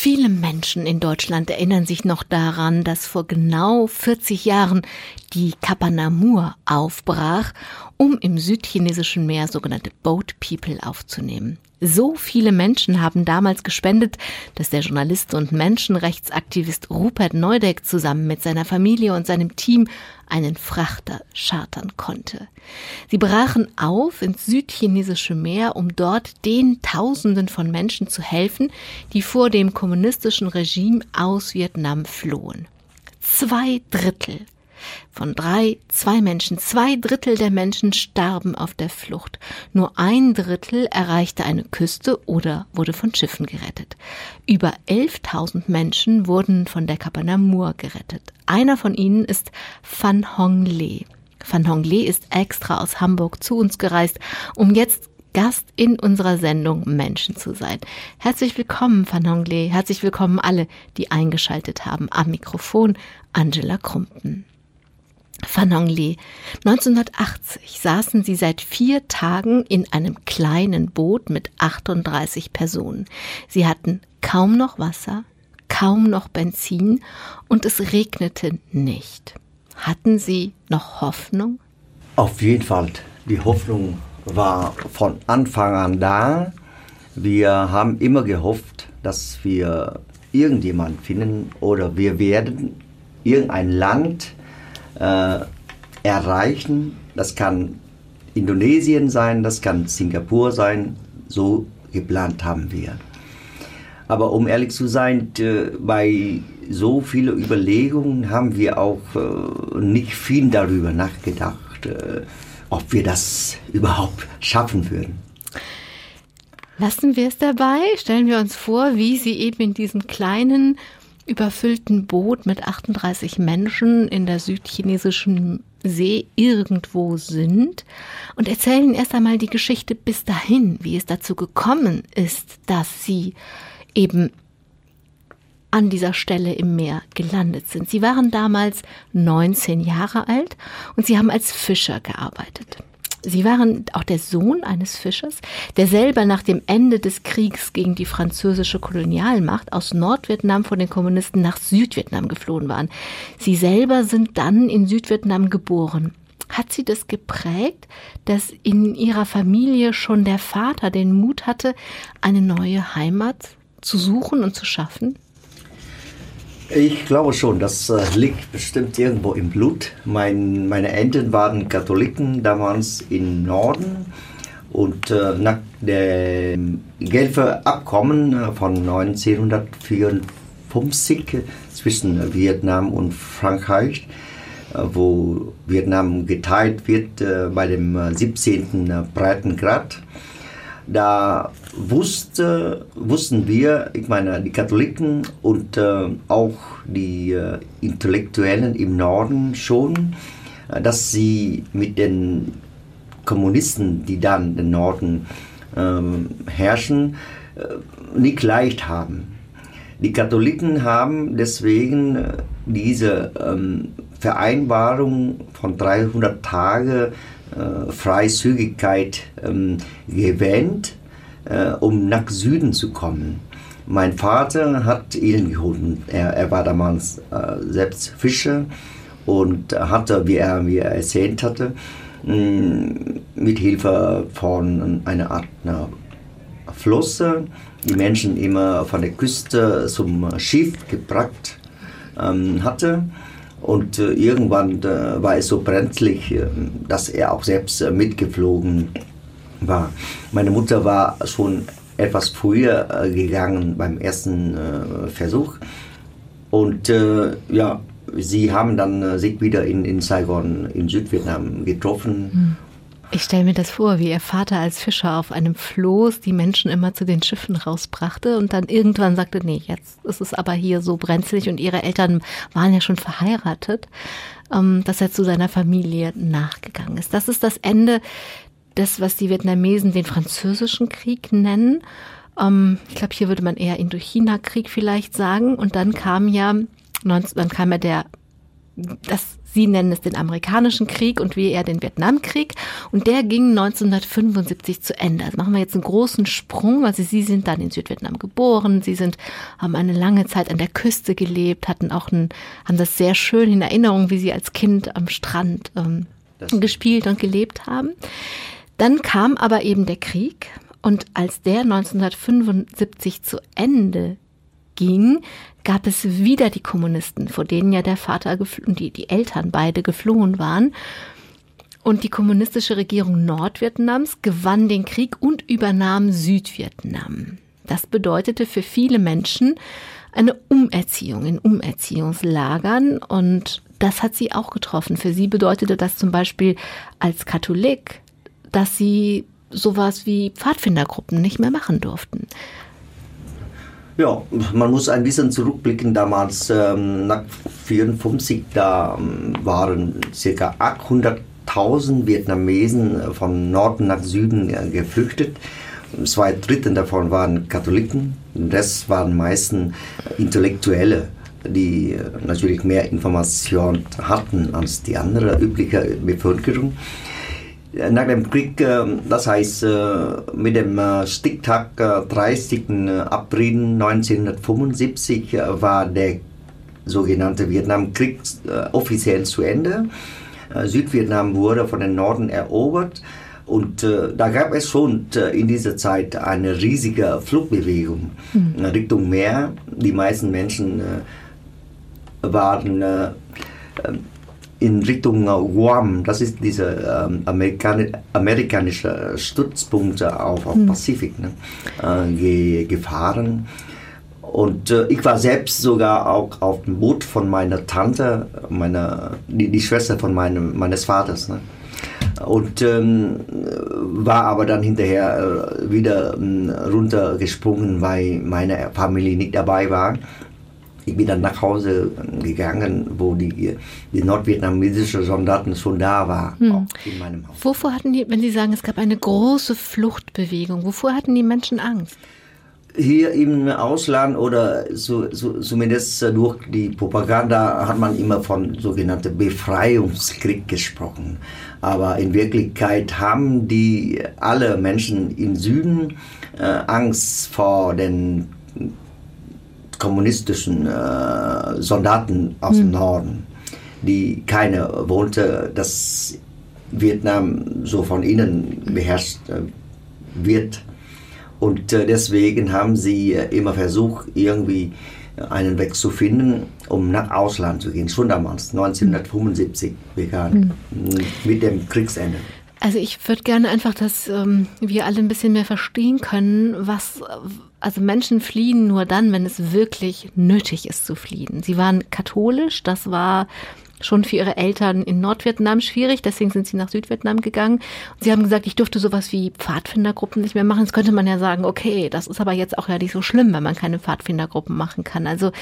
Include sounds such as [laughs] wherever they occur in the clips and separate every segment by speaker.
Speaker 1: Viele Menschen in Deutschland erinnern sich noch daran, dass vor genau 40 Jahren die Kapa Namur aufbrach, um im südchinesischen Meer sogenannte Boat People aufzunehmen. So viele Menschen haben damals gespendet, dass der Journalist und Menschenrechtsaktivist Rupert Neudeck zusammen mit seiner Familie und seinem Team einen Frachter chartern konnte. Sie brachen auf ins südchinesische Meer, um dort den Tausenden von Menschen zu helfen, die vor dem kommunistischen Regime aus Vietnam flohen. Zwei Drittel von drei, zwei Menschen, zwei Drittel der Menschen starben auf der Flucht. Nur ein Drittel erreichte eine Küste oder wurde von Schiffen gerettet. Über 11.000 Menschen wurden von der Kapanamur gerettet. Einer von ihnen ist Van Hong Le. Van Hong Le ist extra aus Hamburg zu uns gereist, um jetzt Gast in unserer Sendung Menschen zu sein. Herzlich willkommen, Van Hong Le. Herzlich willkommen alle, die eingeschaltet haben. Am Mikrofon Angela Krumpen. Fanong Lee. 1980 saßen sie seit vier Tagen in einem kleinen Boot mit 38 Personen. Sie hatten kaum noch Wasser, kaum noch Benzin und es regnete nicht. Hatten sie noch Hoffnung?
Speaker 2: Auf jeden Fall. Die Hoffnung war von Anfang an da. Wir haben immer gehofft, dass wir irgendjemand finden oder wir werden irgendein Land äh, erreichen. Das kann Indonesien sein, das kann Singapur sein. So geplant haben wir. Aber um ehrlich zu sein, bei so vielen Überlegungen haben wir auch äh, nicht viel darüber nachgedacht, äh, ob wir das überhaupt schaffen würden.
Speaker 1: Lassen wir es dabei, stellen wir uns vor, wie Sie eben in diesem kleinen überfüllten Boot mit 38 Menschen in der südchinesischen See irgendwo sind und erzählen erst einmal die Geschichte bis dahin, wie es dazu gekommen ist, dass sie eben an dieser Stelle im Meer gelandet sind. Sie waren damals 19 Jahre alt und sie haben als Fischer gearbeitet. Sie waren auch der Sohn eines Fischers, der selber nach dem Ende des Kriegs gegen die französische Kolonialmacht aus Nordvietnam von den Kommunisten nach Südvietnam geflohen waren. Sie selber sind dann in Südvietnam geboren. Hat sie das geprägt, dass in ihrer Familie schon der Vater den Mut hatte, eine neue Heimat zu suchen und zu schaffen?
Speaker 2: Ich glaube schon, das äh, liegt bestimmt irgendwo im Blut. Mein, meine Eltern waren Katholiken damals im Norden und äh, nach dem Genfer Abkommen äh, von 1954 zwischen Vietnam und Frankreich, wo Vietnam geteilt wird bei dem 17. Äh, Breitengrad, da wusste, wussten wir, ich meine, die Katholiken und äh, auch die äh, Intellektuellen im Norden schon, äh, dass sie mit den Kommunisten, die dann den Norden ähm, herrschen, äh, nicht leicht haben. Die Katholiken haben deswegen äh, diese ähm, Vereinbarung von 300 Tagen äh, Freizügigkeit ähm, gewähnt, äh, um nach Süden zu kommen. Mein Vater hat ihn geholt. Er, er war damals äh, selbst Fischer und hatte, wie er mir erzählt hatte, mh, mm, mit Hilfe von einer Art einer Flosse die Menschen immer von der Küste zum Schiff gebracht ähm, hatte. Und äh, irgendwann äh, war es so brenzlig, äh, dass er auch selbst äh, mitgeflogen war. Meine Mutter war schon etwas früher äh, gegangen beim ersten äh, Versuch. Und ja, sie haben dann sich wieder in, in Saigon in Südvietnam getroffen.
Speaker 1: Hm. Ich stelle mir das vor, wie ihr Vater als Fischer auf einem Floß die Menschen immer zu den Schiffen rausbrachte und dann irgendwann sagte, nee, jetzt ist es aber hier so brenzlig und ihre Eltern waren ja schon verheiratet, ähm, dass er zu seiner Familie nachgegangen ist. Das ist das Ende des, was die Vietnamesen den französischen Krieg nennen. Ähm, ich glaube, hier würde man eher Indochina-Krieg vielleicht sagen. Und dann kam ja, dann kam ja der das Sie nennen es den amerikanischen Krieg und wir eher den Vietnamkrieg. Und der ging 1975 zu Ende. Also machen wir jetzt einen großen Sprung. Also Sie sind dann in Südvietnam geboren. Sie sind, haben eine lange Zeit an der Küste gelebt, hatten auch ein, haben das sehr schön in Erinnerung, wie Sie als Kind am Strand ähm, gespielt und gelebt haben. Dann kam aber eben der Krieg. Und als der 1975 zu Ende ging, gab es wieder die Kommunisten, vor denen ja der Vater und die, die Eltern beide geflohen waren. Und die kommunistische Regierung Nordvietnams gewann den Krieg und übernahm Südvietnam. Das bedeutete für viele Menschen eine Umerziehung in Umerziehungslagern und das hat sie auch getroffen. Für sie bedeutete das zum Beispiel als Katholik, dass sie sowas wie Pfadfindergruppen nicht mehr machen durften.
Speaker 2: Ja, man muss ein bisschen zurückblicken. Damals, ähm, nach 1954, da ähm, waren ca. 800.000 Vietnamesen äh, von Norden nach Süden äh, geflüchtet. Zwei Drittel davon waren Katholiken, das waren meistens Intellektuelle, die äh, natürlich mehr Informationen hatten als die andere übliche Bevölkerung nach dem Krieg, ähm, das heißt äh, mit dem äh, Stichtag 30. Äh, April 1975 war der sogenannte Vietnamkrieg offiziell zu Ende. Südvietnam wurde von den Norden erobert und äh, da gab es schon äh, in dieser Zeit eine riesige Flugbewegung mhm. Richtung Meer. Die meisten Menschen äh, waren in Richtung Guam, das ist dieser ähm, Amerikan amerikanische Stützpunkt auf, auf hm. Pazifik, ne, äh, ge gefahren. Und äh, ich war selbst sogar auch auf dem Boot von meiner Tante, meiner, die, die Schwester von meinem, meines Vaters. Ne? Und ähm, war aber dann hinterher äh, wieder äh, runtergesprungen, weil meine Familie nicht dabei war ich bin dann nach Hause gegangen, wo die, die nordvietnamesischen Soldaten schon da waren, hm.
Speaker 1: in meinem Haus. Wovor hatten die, wenn Sie sagen, es gab eine große Fluchtbewegung, wovor hatten die Menschen Angst?
Speaker 2: Hier im Ausland oder so, so, zumindest durch die Propaganda hat man immer von sogenannten Befreiungskrieg gesprochen. Aber in Wirklichkeit haben die alle Menschen im Süden äh, Angst vor den kommunistischen äh, Soldaten aus mhm. dem hm. Norden, die keine wollte, dass Vietnam so von innen beherrscht äh, wird. Und äh, deswegen haben sie äh, immer versucht, irgendwie einen Weg zu finden, um nach Ausland zu gehen. Schon damals, 1975 begann, mhm. mit dem Kriegsende.
Speaker 1: Also ich würde gerne einfach, dass ähm, wir alle ein bisschen mehr verstehen können, was, also Menschen fliehen nur dann, wenn es wirklich nötig ist zu fliehen. Sie waren katholisch, das war schon für ihre Eltern in Nordvietnam schwierig, deswegen sind sie nach Südvietnam gegangen. Und sie haben gesagt, ich durfte sowas wie Pfadfindergruppen nicht mehr machen. Jetzt könnte man ja sagen, okay, das ist aber jetzt auch ja nicht so schlimm, wenn man keine Pfadfindergruppen machen kann. Also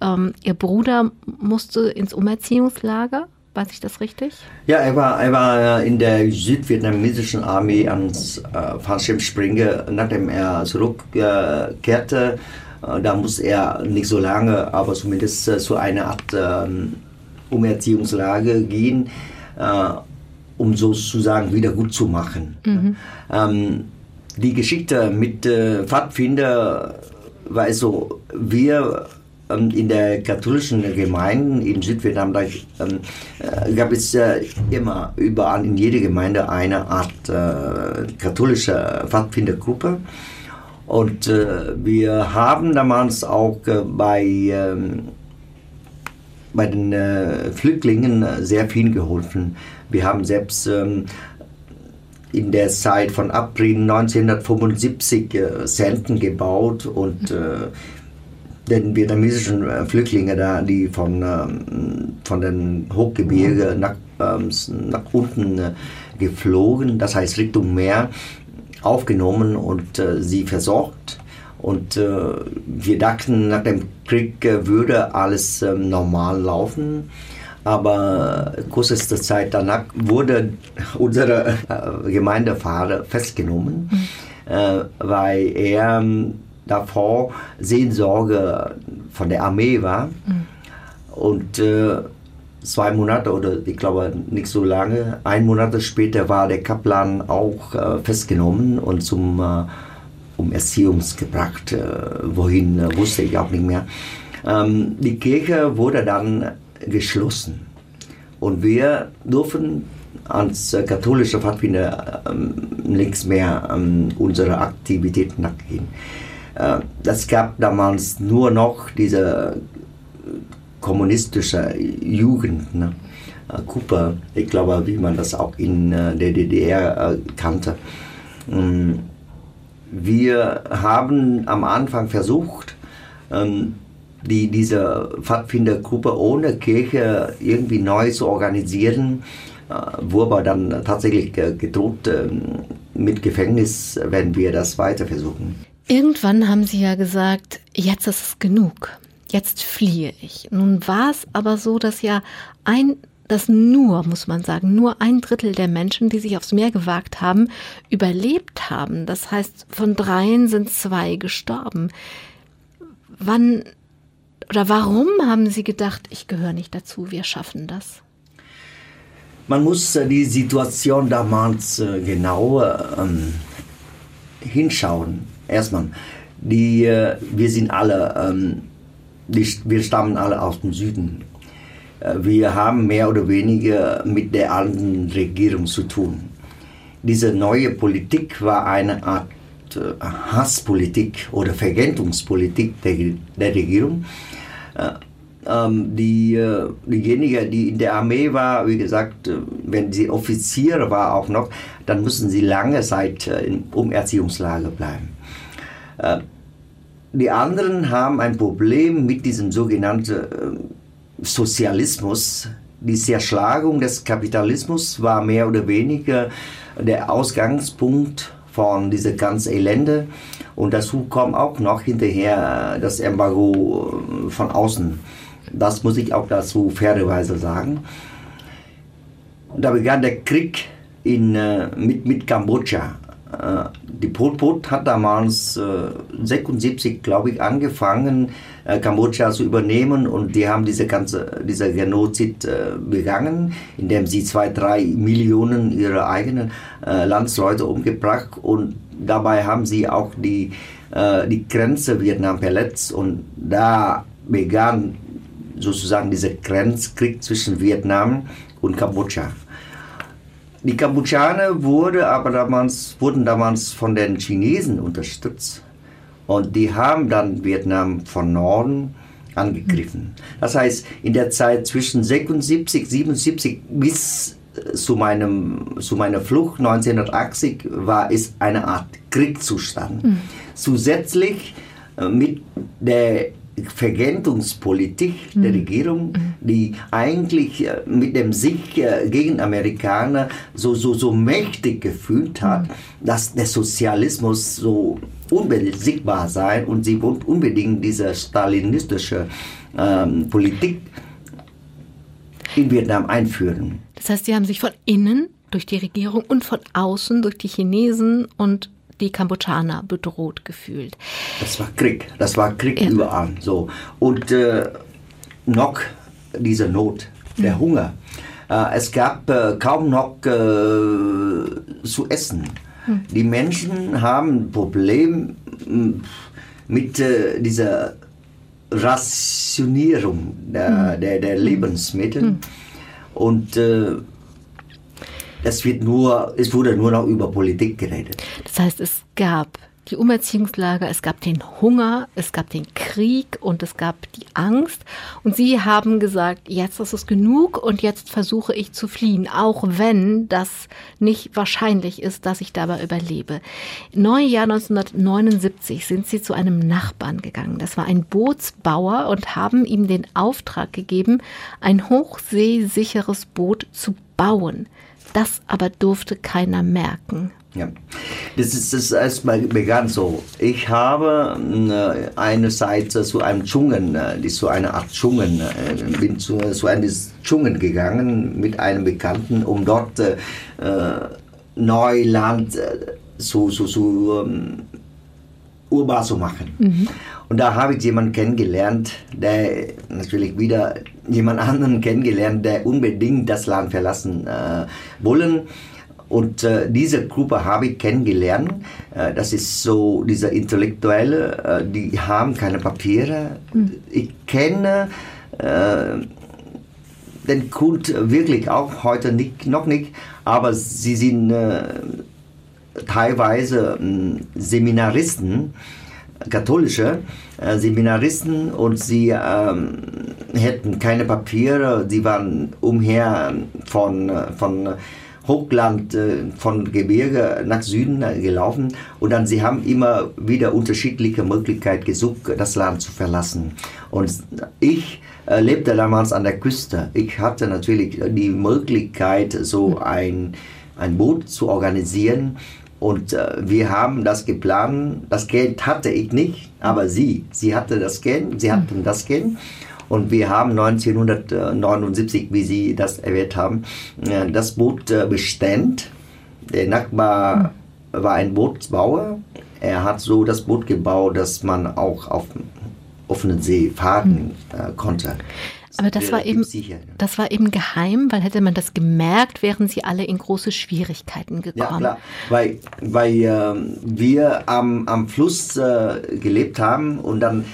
Speaker 1: ähm, ihr Bruder musste ins Umerziehungslager Weiß ich das richtig?
Speaker 2: Ja, er war, er war in der südvietnamesischen Armee als äh, Fallschirmspringer, nachdem er zurückkehrte. Äh, da muss er nicht so lange, aber zumindest äh, zu einer Art äh, Umerziehungslage gehen, äh, um sozusagen wieder gut zu machen. Mhm. Ähm, die Geschichte mit äh, Pfadfinder war so, wir in der katholischen Gemeinde in Südvietnam da, ähm, äh, gab es äh, immer überall in jeder Gemeinde eine Art äh, katholische Pfadfindergruppe. Und wir haben damals auch bei, ähm, bei den Flüchtlingen sehr viel geholfen. Wir haben selbst ähm, in der Zeit von April 1975 äh, Senten gebaut und den vietnamesischen äh, Flüchtlinge da, die von, ähm, von den Hochgebirge nach, ähm, nach unten äh, geflogen, das heißt Richtung Meer, aufgenommen und äh, sie versorgt. Und äh, wir dachten, nach dem Krieg äh, würde alles äh, normal laufen. Aber kürzeste Zeit danach wurde [laughs] unsere Gemeindefahrer festgenommen, mhm. weil er ähm, davor Seelsorge von der Armee war. Mhm. Und äh, zwei Monate oder ich glaube nicht so lange, ein Monat später war der Kaplan auch äh, festgenommen und zum äh, um Erziehungs gebracht. Äh, wohin äh, wusste ich auch nicht mehr. Ähm, die Kirche wurde dann geschlossen und wir durften als äh, katholische Pfadfinder ähm, nichts mehr ähm, unsere Aktivitäten nachgehen. Äh, es gab damals nur noch diese kommunistische Jugend, ne? Kuppe, ich glaube, wie man das auch in der DDR kannte. Ähm, wir haben am Anfang versucht, ähm, die, diese Pfadfindergruppe ohne Kirche irgendwie neu zu organisieren, äh, wurde dann tatsächlich gedroht ähm, mit Gefängnis, wenn wir das weiter versuchen.
Speaker 1: Irgendwann haben Sie ja gesagt, jetzt ist es genug, jetzt fliehe ich. Nun war es aber so, dass ja ein dass nur, muss man sagen, nur ein Drittel der Menschen, die sich aufs Meer gewagt haben, überlebt haben. Das heißt, von dreien sind zwei gestorben. Wann oder warum haben Sie gedacht, ich gehöre nicht dazu, wir schaffen das?
Speaker 2: Man muss äh, die Situation damals äh, genau ähm, hinschauen. Erstmal, die, äh, wir sind alle, ähm, die, wir stammen alle aus dem Süden äh, wir haben mehr oder weniger mit der alten Regierung zu tun. Diese neue Politik war eine Art äh, Hasspolitik oder Vergeltungspolitik der, der Regierung. Äh, ähm, die, diejenige, die in der Armee war, wie gesagt, wenn sie Offiziere war auch noch, dann müssen sie lange Zeit im Umerziehungslager bleiben. Die anderen haben ein Problem mit diesem sogenannten Sozialismus, die Zerschlagung des Kapitalismus war mehr oder weniger der Ausgangspunkt von dieser ganzen Elende. Und dazu kommt auch noch hinterher das Embargo von außen. Das muss ich auch dazu fairerweise sagen. Da begann der Krieg in, äh, mit, mit Kambodscha. Äh, die Pol Pot hat damals äh, 76, glaube ich, angefangen, äh, Kambodscha zu übernehmen und die haben diese ganze, dieser Genozid äh, begangen, indem sie zwei, drei Millionen ihrer eigenen äh, Landsleute umgebracht und dabei haben sie auch die, äh, die Grenze Vietnam verletzt und da begann sozusagen dieser Grenzkrieg zwischen Vietnam und Kambodscha. Die Kambodschaner wurde aber damals, wurden damals von den Chinesen unterstützt. Und die haben dann Vietnam von Norden angegriffen. Das heißt, in der Zeit zwischen 76, 77 bis äh, zu, meinem, zu meiner Flucht 1980 war es eine Art Kriegszustand. Mhm. Zusätzlich äh, mit der Vergeltungspolitik mhm. der Regierung, mhm. die eigentlich äh, mit dem Sieg gegen Amerikaner so, so, so mächtig gefühlt hat, mhm. dass der Sozialismus so unbesiegbar sein und sie wollen unbedingt diese stalinistische ähm, Politik in Vietnam einführen.
Speaker 1: Das heißt, sie haben sich von innen durch die Regierung und von außen durch die Chinesen und die Kambodschaner bedroht gefühlt.
Speaker 2: Das war Krieg, das war Krieg ja. überall. So. Und äh, noch diese Not, der mhm. Hunger. Äh, es gab äh, kaum noch äh, zu essen. Mhm. Die Menschen haben ein Problem hm, mit äh, dieser Rationierung der, mhm. der, der Lebensmittel. Mhm. Und äh, es, wird nur, es wurde nur noch über Politik geredet.
Speaker 1: Das heißt, es gab die Umerziehungslager, es gab den Hunger, es gab den Krieg und es gab die Angst. Und sie haben gesagt, jetzt ist es genug und jetzt versuche ich zu fliehen, auch wenn das nicht wahrscheinlich ist, dass ich dabei überlebe. Neujahr 1979 sind sie zu einem Nachbarn gegangen. Das war ein Bootsbauer und haben ihm den Auftrag gegeben, ein hochseesicheres Boot zu bauen. Das aber durfte keiner merken.
Speaker 2: Ja, das ist das erstmal begann so. Ich habe eine Seite zu einem Dschungel, äh, zu einer Art Dschungel, äh, bin zu, zu einem Dschungel gegangen mit einem Bekannten, um dort äh, Neuland äh, zu, zu, zu ähm, urbar zu machen. Mhm. Und da habe ich jemanden kennengelernt, der natürlich wieder jemand [laughs] anderen kennengelernt, der unbedingt das Land verlassen äh, wollen. Und äh, diese Gruppe habe ich kennengelernt. Äh, das ist so, diese Intellektuelle, äh, die haben keine Papiere. Mhm. Ich kenne äh, den Kult wirklich auch heute nicht, noch nicht, aber sie sind äh, teilweise hm, Seminaristen, katholische äh, Seminaristen und sie ähm, hätten keine Papiere, sie waren umher von, von Hochland, äh, von Gebirge nach Süden gelaufen und dann sie haben immer wieder unterschiedliche Möglichkeiten gesucht, das Land zu verlassen. Und ich äh, lebte damals an der Küste. Ich hatte natürlich die Möglichkeit, so ein, ein Boot zu organisieren und äh, wir haben das geplant. Das Geld hatte ich nicht, aber sie. Sie hatte das Geld, sie hatten das Geld. Und wir haben 1979, wie Sie das erwähnt haben, äh, das Boot äh, bestellt. Der Nachbar war ein Bootsbauer. Er hat so das Boot gebaut, dass man auch auf offenen See fahren äh, konnte.
Speaker 1: Aber das war eben, das war eben geheim, weil hätte man das gemerkt, wären sie alle in große Schwierigkeiten gekommen. Ja, klar,
Speaker 2: weil, weil äh, wir am, am Fluss äh, gelebt haben und dann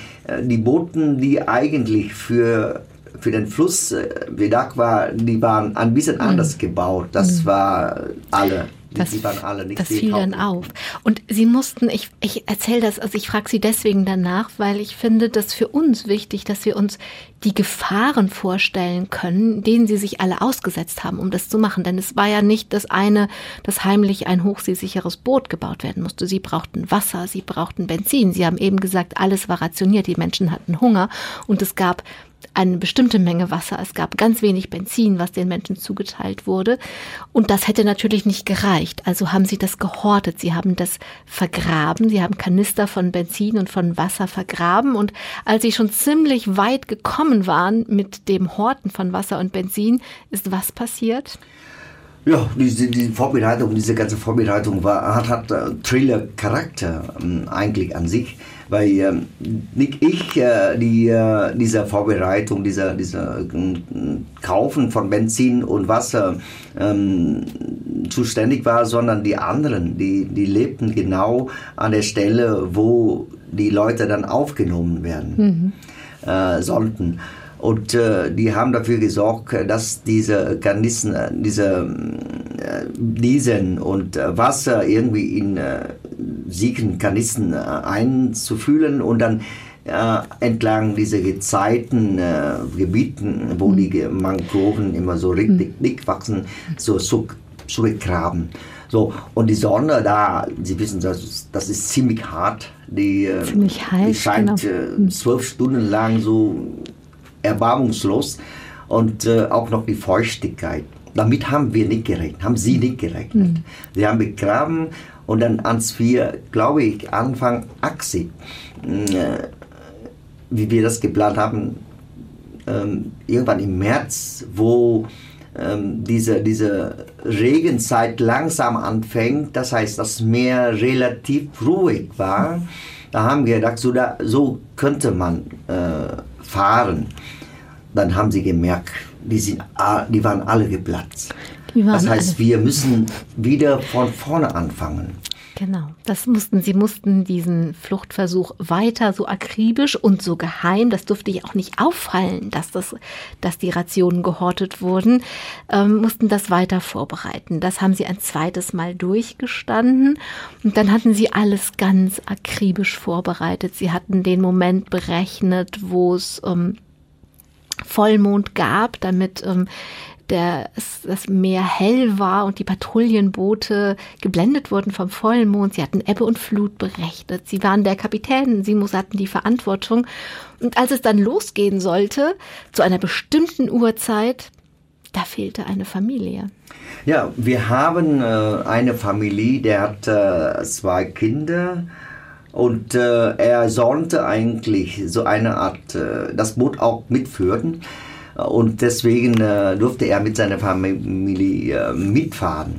Speaker 2: die Booten, die eigentlich für für den Fluss äh, gedacht war, die waren ein bisschen mhm. anders gebaut. Das mhm. war alle
Speaker 1: das, die waren alle nicht Das fiel dann auf. Und Sie mussten, ich, ich erzähle das, also ich frage Sie deswegen danach, weil ich finde das für uns wichtig, dass wir uns die Gefahren vorstellen können, denen Sie sich alle ausgesetzt haben, um das zu machen. Denn es war ja nicht das eine, dass heimlich ein hochseesicheres Boot gebaut werden musste. Sie brauchten Wasser, sie brauchten Benzin. Sie haben eben gesagt, alles war rationiert, die Menschen hatten Hunger und es gab eine bestimmte Menge Wasser. Es gab ganz wenig Benzin, was den Menschen zugeteilt wurde. Und das hätte natürlich nicht gereicht. Also haben sie das gehortet. Sie haben das vergraben. Sie haben Kanister von Benzin und von Wasser vergraben. Und als sie schon ziemlich weit gekommen waren mit dem Horten von Wasser und Benzin, ist was passiert?
Speaker 2: Ja, diese die Vorbereitung, diese ganze Vorbereitung war, hat, hat uh, Thriller-Charakter ähm, eigentlich an sich weil ähm, nicht ich äh, die, äh, dieser Vorbereitung, dieser, dieser äh, Kaufen von Benzin und Wasser ähm, zuständig war, sondern die anderen, die, die lebten genau an der Stelle, wo die Leute dann aufgenommen werden mhm. äh, sollten. Und äh, die haben dafür gesorgt, dass diese Garnissen, äh, diese äh, Diesen und äh, Wasser irgendwie in äh, siegen Kanissen einzufühlen und dann entlang dieser Gezeiten, äh, Gebieten, wo mhm. die Mangroven immer so richtig mhm. dick wachsen, so, begraben. So, und die Sonne da, Sie wissen, das, das ist ziemlich hart. Die,
Speaker 1: ziemlich heiß,
Speaker 2: die scheint genau. Zwölf Stunden lang so erbarmungslos und äh, auch noch die Feuchtigkeit. Damit haben wir nicht gerechnet, haben Sie nicht gerechnet. Mhm. Wir haben begraben und dann als wir, glaube ich, Anfang 80, äh, wie wir das geplant haben, ähm, irgendwann im März, wo ähm, diese, diese Regenzeit langsam anfängt, das heißt, das Meer relativ ruhig war, da haben wir gedacht, so, da, so könnte man äh, fahren dann haben sie gemerkt, die, sind, die waren alle geplatzt. Waren das heißt, wir müssen wieder von vorne anfangen.
Speaker 1: Genau, das mussten, sie mussten diesen Fluchtversuch weiter so akribisch und so geheim, das durfte ich auch nicht auffallen, dass, das, dass die Rationen gehortet wurden, ähm, mussten das weiter vorbereiten. Das haben sie ein zweites Mal durchgestanden und dann hatten sie alles ganz akribisch vorbereitet. Sie hatten den Moment berechnet, wo es ähm, Vollmond gab, damit ähm, der, das Meer hell war und die Patrouillenboote geblendet wurden vom Vollmond. Sie hatten Ebbe und Flut berechnet. Sie waren der Kapitän. Sie hatten die Verantwortung. Und als es dann losgehen sollte, zu einer bestimmten Uhrzeit, da fehlte eine Familie.
Speaker 2: Ja, wir haben äh, eine Familie, der hat äh, zwei Kinder und äh, er sollte eigentlich so eine Art, äh, das Boot auch mitführen. Und deswegen äh, durfte er mit seiner Familie äh, mitfahren.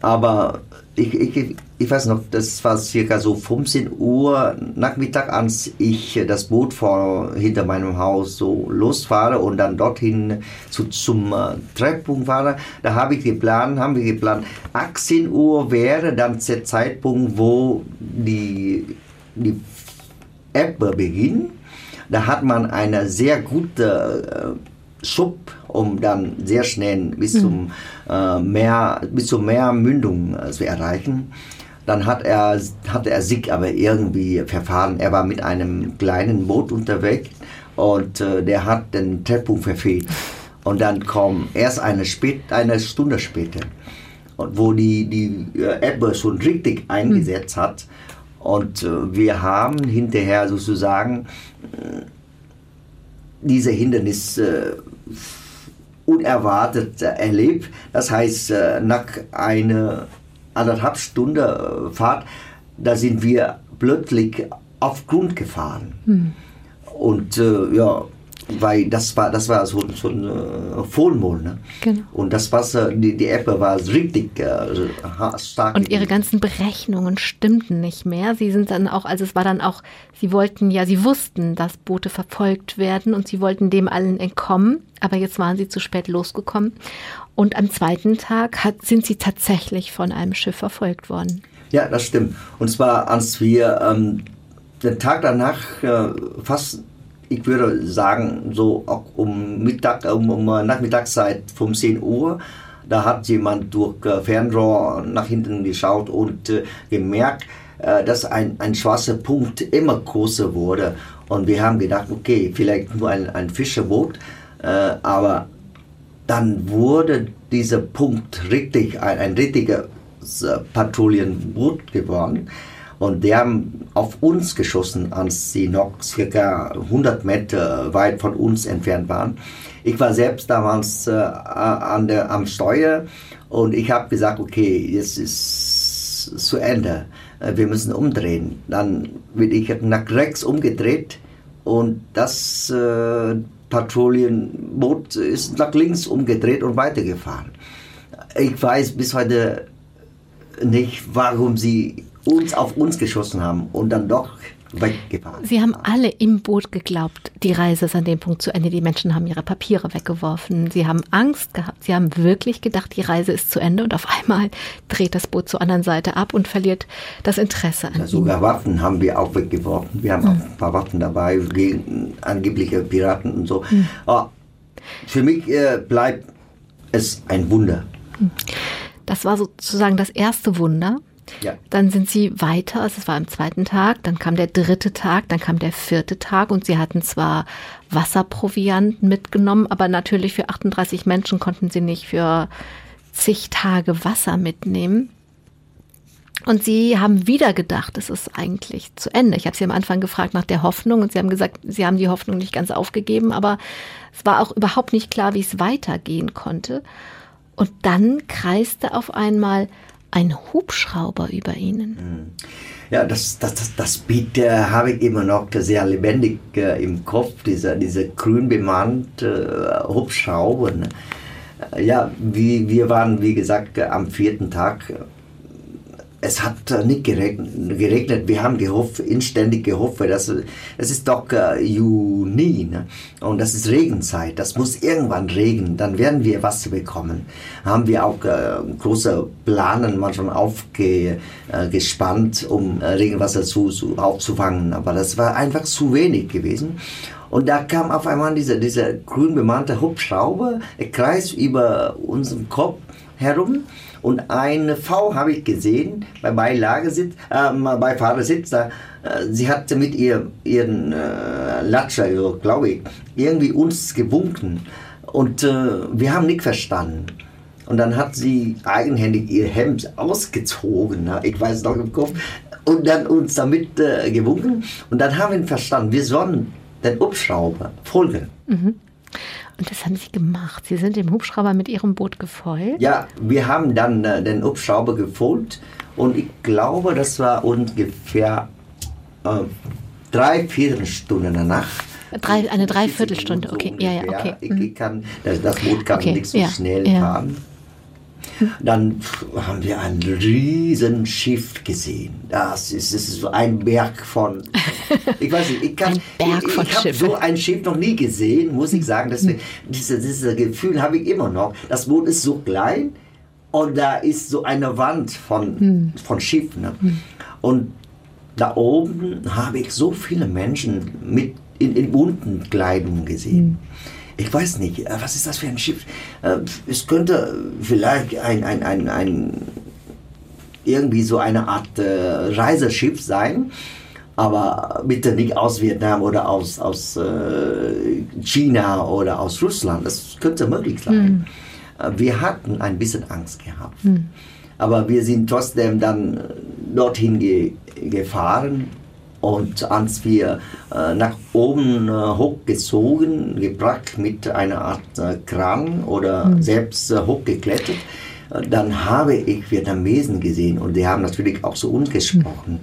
Speaker 2: Aber ich, ich, ich weiß noch, das war circa so 15 Uhr Nachmittag, als ich das Boot vor, hinter meinem Haus so losfahre und dann dorthin zu, zum äh, Treffpunkt fahre. Da habe ich geplant, haben wir geplant, 18 Uhr wäre dann der Zeitpunkt, wo die, die App beginnt. Da hat man eine sehr gute äh, Schub, um dann sehr schnell bis mhm. zum äh, Meer, bis zur Meermündung äh, zu erreichen. Dann hat er, hatte er sich aber irgendwie verfahren. Er war mit einem kleinen Boot unterwegs und äh, der hat den Treffpunkt verfehlt. Und dann kam erst eine, spät, eine Stunde später, wo die, die äh, Ebbe schon richtig eingesetzt hat. Und äh, wir haben hinterher sozusagen äh, diese Hindernisse unerwartet erlebt. Das heißt, nach einer anderthalb Stunden äh, Fahrt, da sind wir plötzlich auf Grund gefahren. Hm. Und äh, ja, weil das war, das war so, so ein äh, Vollmond. Ne? Genau. Und das Wasser, die, die Ebbe war richtig äh,
Speaker 1: stark. Und ihre ganzen Berechnungen stimmten nicht mehr. Sie sind dann auch, also es war dann auch, sie wollten ja, sie wussten, dass Boote verfolgt werden und sie wollten dem allen entkommen. Aber jetzt waren sie zu spät losgekommen. Und am zweiten Tag hat, sind sie tatsächlich von einem Schiff verfolgt worden.
Speaker 2: Ja, das stimmt. Und zwar, als wir ähm, den Tag danach äh, fast ich würde sagen, so auch um Mittag, um, um Nachmittagszeit um 10 Uhr, da hat jemand durch äh, Fernrohr nach hinten geschaut und äh, gemerkt, äh, dass ein, ein schwarzer Punkt immer größer wurde. Und wir haben gedacht, okay, vielleicht nur ein, ein Fischerboot, äh, aber dann wurde dieser Punkt richtig, ein, ein richtiges äh, Patrouillenboot geworden. Und die haben auf uns geschossen, als sie noch circa 100 Meter weit von uns entfernt waren. Ich war selbst damals äh, an der, am Steuer und ich habe gesagt, okay, jetzt ist zu Ende. Äh, wir müssen umdrehen. Dann bin ich nach rechts umgedreht und das äh, Patrouillenboot ist nach links umgedreht und weitergefahren. Ich weiß bis heute nicht, warum sie uns auf uns geschossen haben und dann doch weggefahren.
Speaker 1: Sie haben alle im Boot geglaubt, die Reise ist an dem Punkt zu Ende. Die Menschen haben ihre Papiere weggeworfen. Sie haben Angst gehabt. Sie haben wirklich gedacht, die Reise ist zu Ende und auf einmal dreht das Boot zur anderen Seite ab und verliert das Interesse an
Speaker 2: ja, Sogar Waffen haben wir auch weggeworfen. Wir haben hm. auch ein paar Waffen dabei gegen angebliche Piraten und so. Hm. Oh, für mich äh, bleibt es ein Wunder. Hm.
Speaker 1: Das war sozusagen das erste Wunder. Ja. Dann sind sie weiter, also es war am zweiten Tag, dann kam der dritte Tag, dann kam der vierte Tag und sie hatten zwar Wasserproviant mitgenommen, aber natürlich für 38 Menschen konnten sie nicht für zig Tage Wasser mitnehmen. Und sie haben wieder gedacht, es ist eigentlich zu Ende. Ich habe sie am Anfang gefragt nach der Hoffnung und sie haben gesagt, sie haben die Hoffnung nicht ganz aufgegeben, aber es war auch überhaupt nicht klar, wie es weitergehen konnte. Und dann kreiste auf einmal ein Hubschrauber über ihnen. Hm.
Speaker 2: Ja, das, das, das, das Bild äh, habe ich immer noch sehr lebendig äh, im Kopf, dieser, dieser grün bemannte äh, Hubschrauber. Ne? Ja, wie, wir waren, wie gesagt, am vierten Tag es hat nicht geregnet. Wir haben gehofft, inständig gehofft, dass es ist doch äh, Juni ne? und das ist Regenzeit. Das muss irgendwann regnen, dann werden wir Wasser bekommen. Haben wir auch äh, große Planen manchmal aufgespannt, äh, um äh, Regenwasser zu, zu, aufzufangen, aber das war einfach zu wenig gewesen. Und da kam auf einmal dieser, dieser grün bemannte Hubschrauber, er kreist über unseren Kopf herum und eine Frau habe ich gesehen bei Beilagesitz, äh, bei Fahrersitz, da, äh, sie hatte mit ihr, ihren äh, Latscher, glaube ich, irgendwie uns gewunken. Und äh, wir haben nicht verstanden. Und dann hat sie eigenhändig ihr Hemd ausgezogen, ich weiß noch im Kopf, und dann uns damit äh, gewunken. Und dann haben wir verstanden, wir sollen den Hubschrauber folgen. Mhm.
Speaker 1: Und das haben Sie gemacht. Sie sind dem Hubschrauber mit Ihrem Boot gefolgt?
Speaker 2: Ja, wir haben dann äh, den Hubschrauber gefolgt und ich glaube, das war ungefähr äh, drei Viertelstunden danach.
Speaker 1: Drei, eine Dreiviertelstunde, okay. Ja, ja, okay.
Speaker 2: Ich, ich kann, das, das, Boot kann okay. nicht so ja, schnell ja. fahren. Dann haben wir ein riesen Schiff gesehen. Das ist, das ist so ein Berg von. [laughs] Ich weiß nicht, ich, kann, ich,
Speaker 1: von
Speaker 2: ich habe so ein Schiff noch nie gesehen, muss ich sagen. Deswegen, dieses, dieses Gefühl habe ich immer noch. Das Boot ist so klein und da ist so eine Wand von, von Schiff. Ne? Und da oben habe ich so viele Menschen mit in, in bunten Kleidungen gesehen. Ich weiß nicht, äh, was ist das für ein Schiff? Äh, Es könnte vielleicht ein, ein, ein, ein irgendwie so eine Art äh, Reiseschiff sein, aber bitte nicht aus Vietnam oder aus, aus äh, China oder aus Russland. Das könnte möglich sein. Äh, Wir hatten ein bisschen Angst gehabt. Aber wir sind trotzdem dann dorthin ge gefahren und als wir äh, nach oben äh, hochgezogen, gebracht mit einer Art äh, Kran oder selbst äh, hochgeklettert, äh, dann habe ich Vietnamesen gesehen und die haben natürlich auch zu uns gesprochen.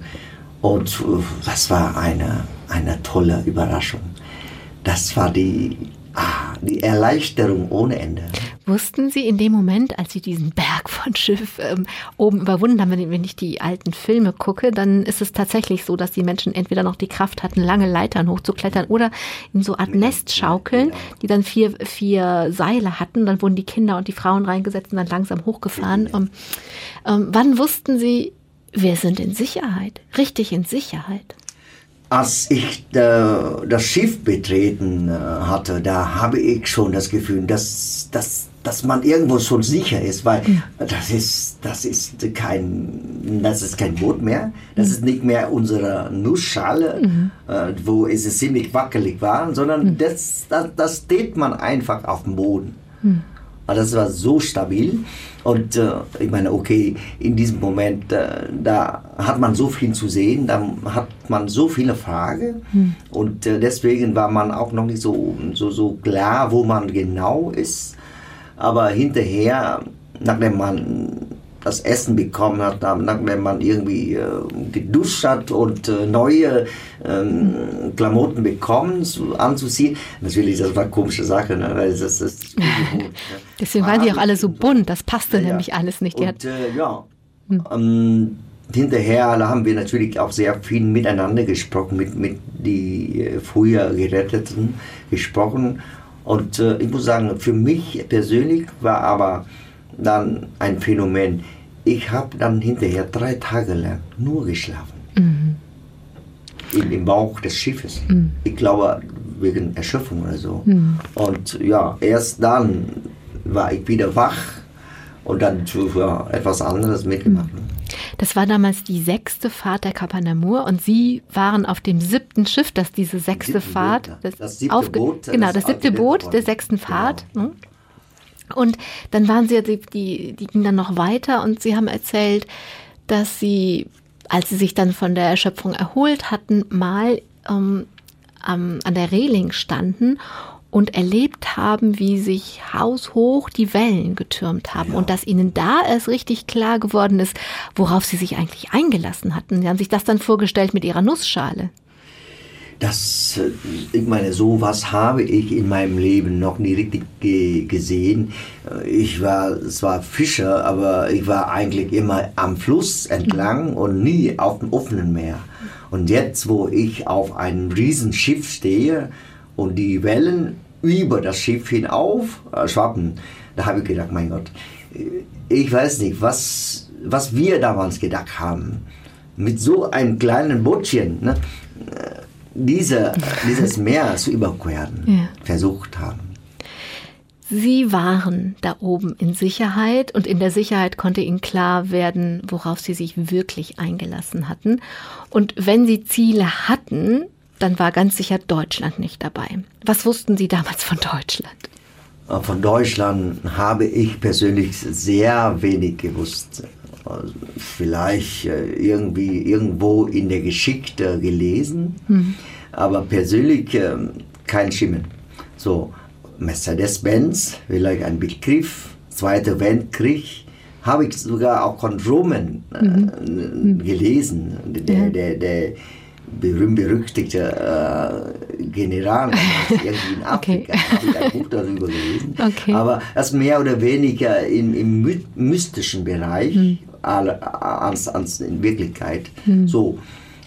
Speaker 2: Und äh, das war eine, eine tolle Überraschung. Das war die, ah, die Erleichterung ohne Ende.
Speaker 1: Wussten Sie in dem Moment, als Sie diesen Berg von Schiff ähm, oben überwunden haben, wenn, wenn ich die alten Filme gucke, dann ist es tatsächlich so, dass die Menschen entweder noch die Kraft hatten, lange Leitern hochzuklettern oder in so Art Nest schaukeln, die dann vier, vier Seile hatten. Dann wurden die Kinder und die Frauen reingesetzt und dann langsam hochgefahren. Ähm, ähm, wann wussten Sie, wir sind in Sicherheit, richtig in Sicherheit?
Speaker 2: Als ich äh, das Schiff betreten äh, hatte, da habe ich schon das Gefühl, dass, dass, dass man irgendwo schon sicher ist, weil das ist, das ist kein, das ist kein Boot mehr, das ist nicht mehr unsere Nussschale, äh, wo es ziemlich wackelig war, sondern das, das, das steht man einfach auf dem Boden. Aber das war so stabil. Und äh, ich meine, okay, in diesem Moment, äh, da hat man so viel zu sehen, da hat man so viele Fragen. Und äh, deswegen war man auch noch nicht so, so, so klar, wo man genau ist. Aber hinterher, nachdem man das Essen bekommen hat, nachdem man irgendwie äh, geduscht hat und äh, neue ähm, Klamotten bekommen zu, anzuziehen. Natürlich, das war eine komische Sache, ne? weil das, das [laughs] ne?
Speaker 1: Deswegen waren die auch alle so bunt, das passte
Speaker 2: Ja,
Speaker 1: nämlich alles nicht.
Speaker 2: Und äh, ja, ähm, hinterher haben wir natürlich auch sehr viel miteinander gesprochen, mit, mit die äh, früher Geretteten gesprochen. Und äh, ich muss sagen, für mich persönlich war aber dann ein Phänomen. Ich habe dann hinterher drei Tage lang nur geschlafen. In, Im Bauch des Schiffes. Ich glaube, wegen Erschöpfung oder so. Und ja, erst dann war ich wieder wach und dann ja, etwas anderes mitgemacht.
Speaker 1: Das war damals die sechste Fahrt der Kapa Namur und Sie waren auf dem siebten Schiff, das diese sechste
Speaker 2: Siebten
Speaker 1: Fahrt,
Speaker 2: Boot, ja. Das siebte Boot, das
Speaker 1: genau, das siebte Boot
Speaker 2: worden.
Speaker 1: der sechsten
Speaker 2: Genau.
Speaker 1: Fahrt. ne? Und dann waren Sie, die, die, die ging dann noch weiter und Sie haben erzählt, dass Sie, als Sie sich dann von der Erschöpfung erholt hatten, mal ähm, am, an der Reling standen und erlebt haben, wie sich haushoch die Wellen getürmt haben und dass ihnen da erst richtig klar geworden ist, worauf sie sich eigentlich eingelassen hatten. Sie haben sich das dann vorgestellt mit ihrer Nussschale.
Speaker 2: Das, äh, ich meine, sowas habe ich in meinem Leben noch nie richtig ge gesehen. Äh, Ich war zwar Fischer, aber ich war eigentlich immer am Fluss entlang und nie auf dem offenen Meer. Und jetzt, wo ich auf einem Riesenschiff stehe und die Wellen über das Schiff hinauf äh, schwappen, da habe ich gedacht, mein Gott, äh, ich weiß nicht, was, was wir damals gedacht haben. Mit so einem kleinen Bootchen, ne? diese, [laughs] dieses Meer zu überqueren,
Speaker 1: Ja.
Speaker 2: versucht haben.
Speaker 1: Sie waren da oben in Sicherheit und in der Sicherheit konnte ihnen klar werden, worauf sie sich wirklich eingelassen hatten. Und wenn sie Ziele hatten, dann war ganz sicher Deutschland nicht dabei. Was wussten Sie damals von Deutschland?
Speaker 2: Äh, Von Deutschland habe ich persönlich sehr wenig gewusst. Also Vielleicht äh, irgendwie irgendwo in der Geschichte gelesen, aber persönlich ähm, kein Schimmen. So, Mercedes-Benz, vielleicht ein Begriff, Zweiter Weltkrieg, habe ich sogar auch von Roman äh, gelesen. Der, der, der berühmt-berüchtigter äh, General [laughs] irgendwie in Afrika. Okay. habe ich ein Buch darüber gelesen. Okay. Aber das mehr oder weniger im, im mystischen Bereich hm. als, als in Wirklichkeit. Hm. So.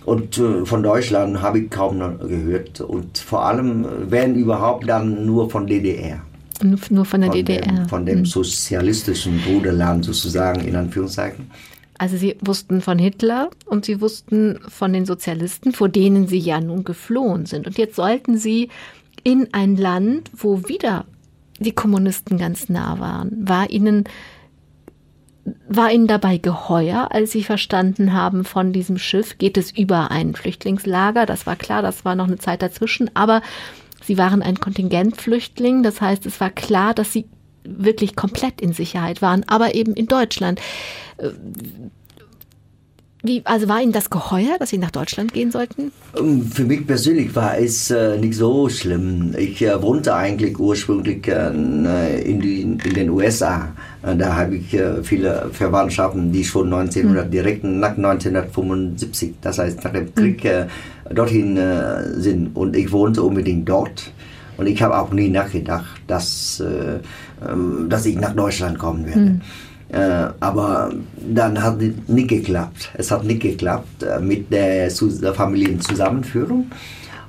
Speaker 2: Und äh, von Deutschland habe ich kaum noch gehört. Und vor allem, wenn überhaupt, dann nur von DDR.
Speaker 1: Nur von der
Speaker 2: von
Speaker 1: DDR.
Speaker 2: Dem, von dem hm. sozialistischen Bruderland sozusagen, in Anführungszeichen.
Speaker 1: Also Sie wussten von Hitler und Sie wussten von den Sozialisten, vor denen Sie ja nun geflohen sind. Und jetzt sollten Sie in ein Land, wo wieder die Kommunisten ganz nah waren. War Ihnen, war Ihnen dabei geheuer, als Sie verstanden haben von diesem Schiff, geht es über ein Flüchtlingslager? Das war klar, das war noch eine Zeit dazwischen, aber Sie waren ein Kontingentflüchtling, das heißt, es war klar, dass Sie wirklich komplett in Sicherheit waren, aber eben in Deutschland. Äh, wie, also war Ihnen das geheuer, dass Sie nach Deutschland gehen sollten?
Speaker 2: Ähm, für mich persönlich war es äh, nicht so schlimm. Ich äh, wohnte eigentlich ursprünglich äh, in, die, in, den USA. Äh, da habe ich äh, viele Verwandtschaften, die schon 1900, hm. direkt nach 1975, das heißt nach dem Krieg, hm. dorthin sind. Und ich wohnte unbedingt dort. Und ich habe auch nie nachgedacht, dass, ähm, dass ich nach Deutschland kommen werde. Hm. Äh, aber dann hat es nicht geklappt. Es hat nicht geklappt äh, mit der, der Familienzusammenführung.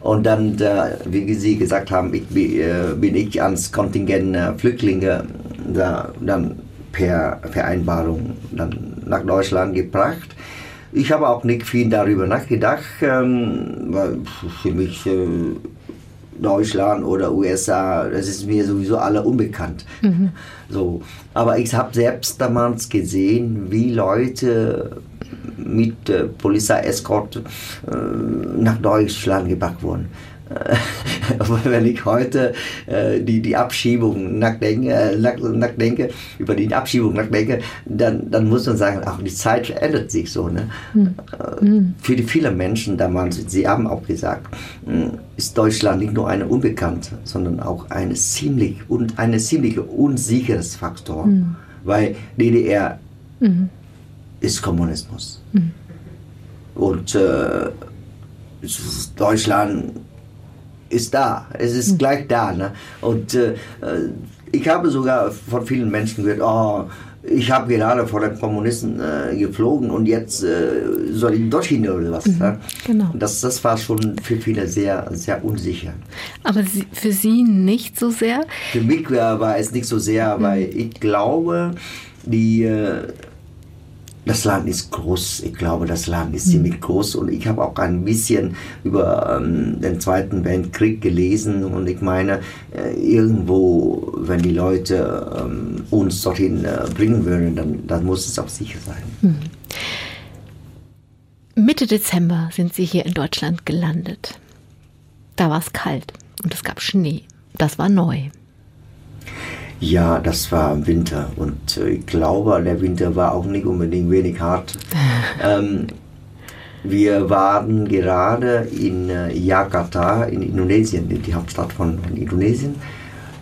Speaker 2: Und dann, äh, wie Sie gesagt haben, ich, äh, bin ich ans Kontingent äh, Flüchtlinge da, dann per Vereinbarung dann nach Deutschland gebracht. Ich habe auch nicht viel darüber nachgedacht, ähm, weil für mich äh, Deutschland oder USA, das ist mir sowieso alle unbekannt. Mhm. So. Aber ich habe selbst damals gesehen, wie Leute mit äh, Polizeieskort äh, nach Deutschland gebracht wurden. [laughs] wenn ich heute äh, die, die Abschiebung nachdenke, äh, nach, nachdenke, über die Abschiebung nachdenke, dann, dann muss man sagen, auch die Zeit verändert sich so. Ne? Mhm. Für die vielen Menschen damals, sie haben auch gesagt, hm, ist Deutschland nicht nur eine Unbekannte, sondern auch eine ziemlich und eine ziemliche unsicheres Faktor, mhm. weil DDR mhm. ist Kommunismus. Hm. Und äh, Deutschland ist da. Es ist hm. gleich da. Ne? Und äh, ich habe sogar von vielen Menschen gehört, oh, ich habe gerade vor den Kommunisten äh, geflogen und jetzt äh, soll ich dorthin oder was. Mhm, ne? genau. Das, das war schon für viele sehr, sehr unsicher.
Speaker 1: Aber Sie, für Sie nicht so sehr?
Speaker 2: Für mich war, war es nicht so sehr, mhm. weil ich glaube, die äh, das Land ist groß. Ich glaube, das Land ist mhm. ziemlich groß und ich habe auch ein bisschen über ähm, den Zweiten Weltkrieg gelesen und ich meine, äh, irgendwo, wenn die Leute ähm, uns dorthin äh, bringen würden, dann, dann muss es auch sicher sein. Mhm.
Speaker 1: Mitte Dezember sind Sie hier in Deutschland gelandet. Da war es kalt und es gab Schnee. Das war neu.
Speaker 2: Ja, das war im Winter und äh, ich glaube, der Winter war auch nicht unbedingt wenig hart. [laughs] ähm, wir waren gerade in äh, Jakarta in Indonesien, die Hauptstadt von, Indonesien.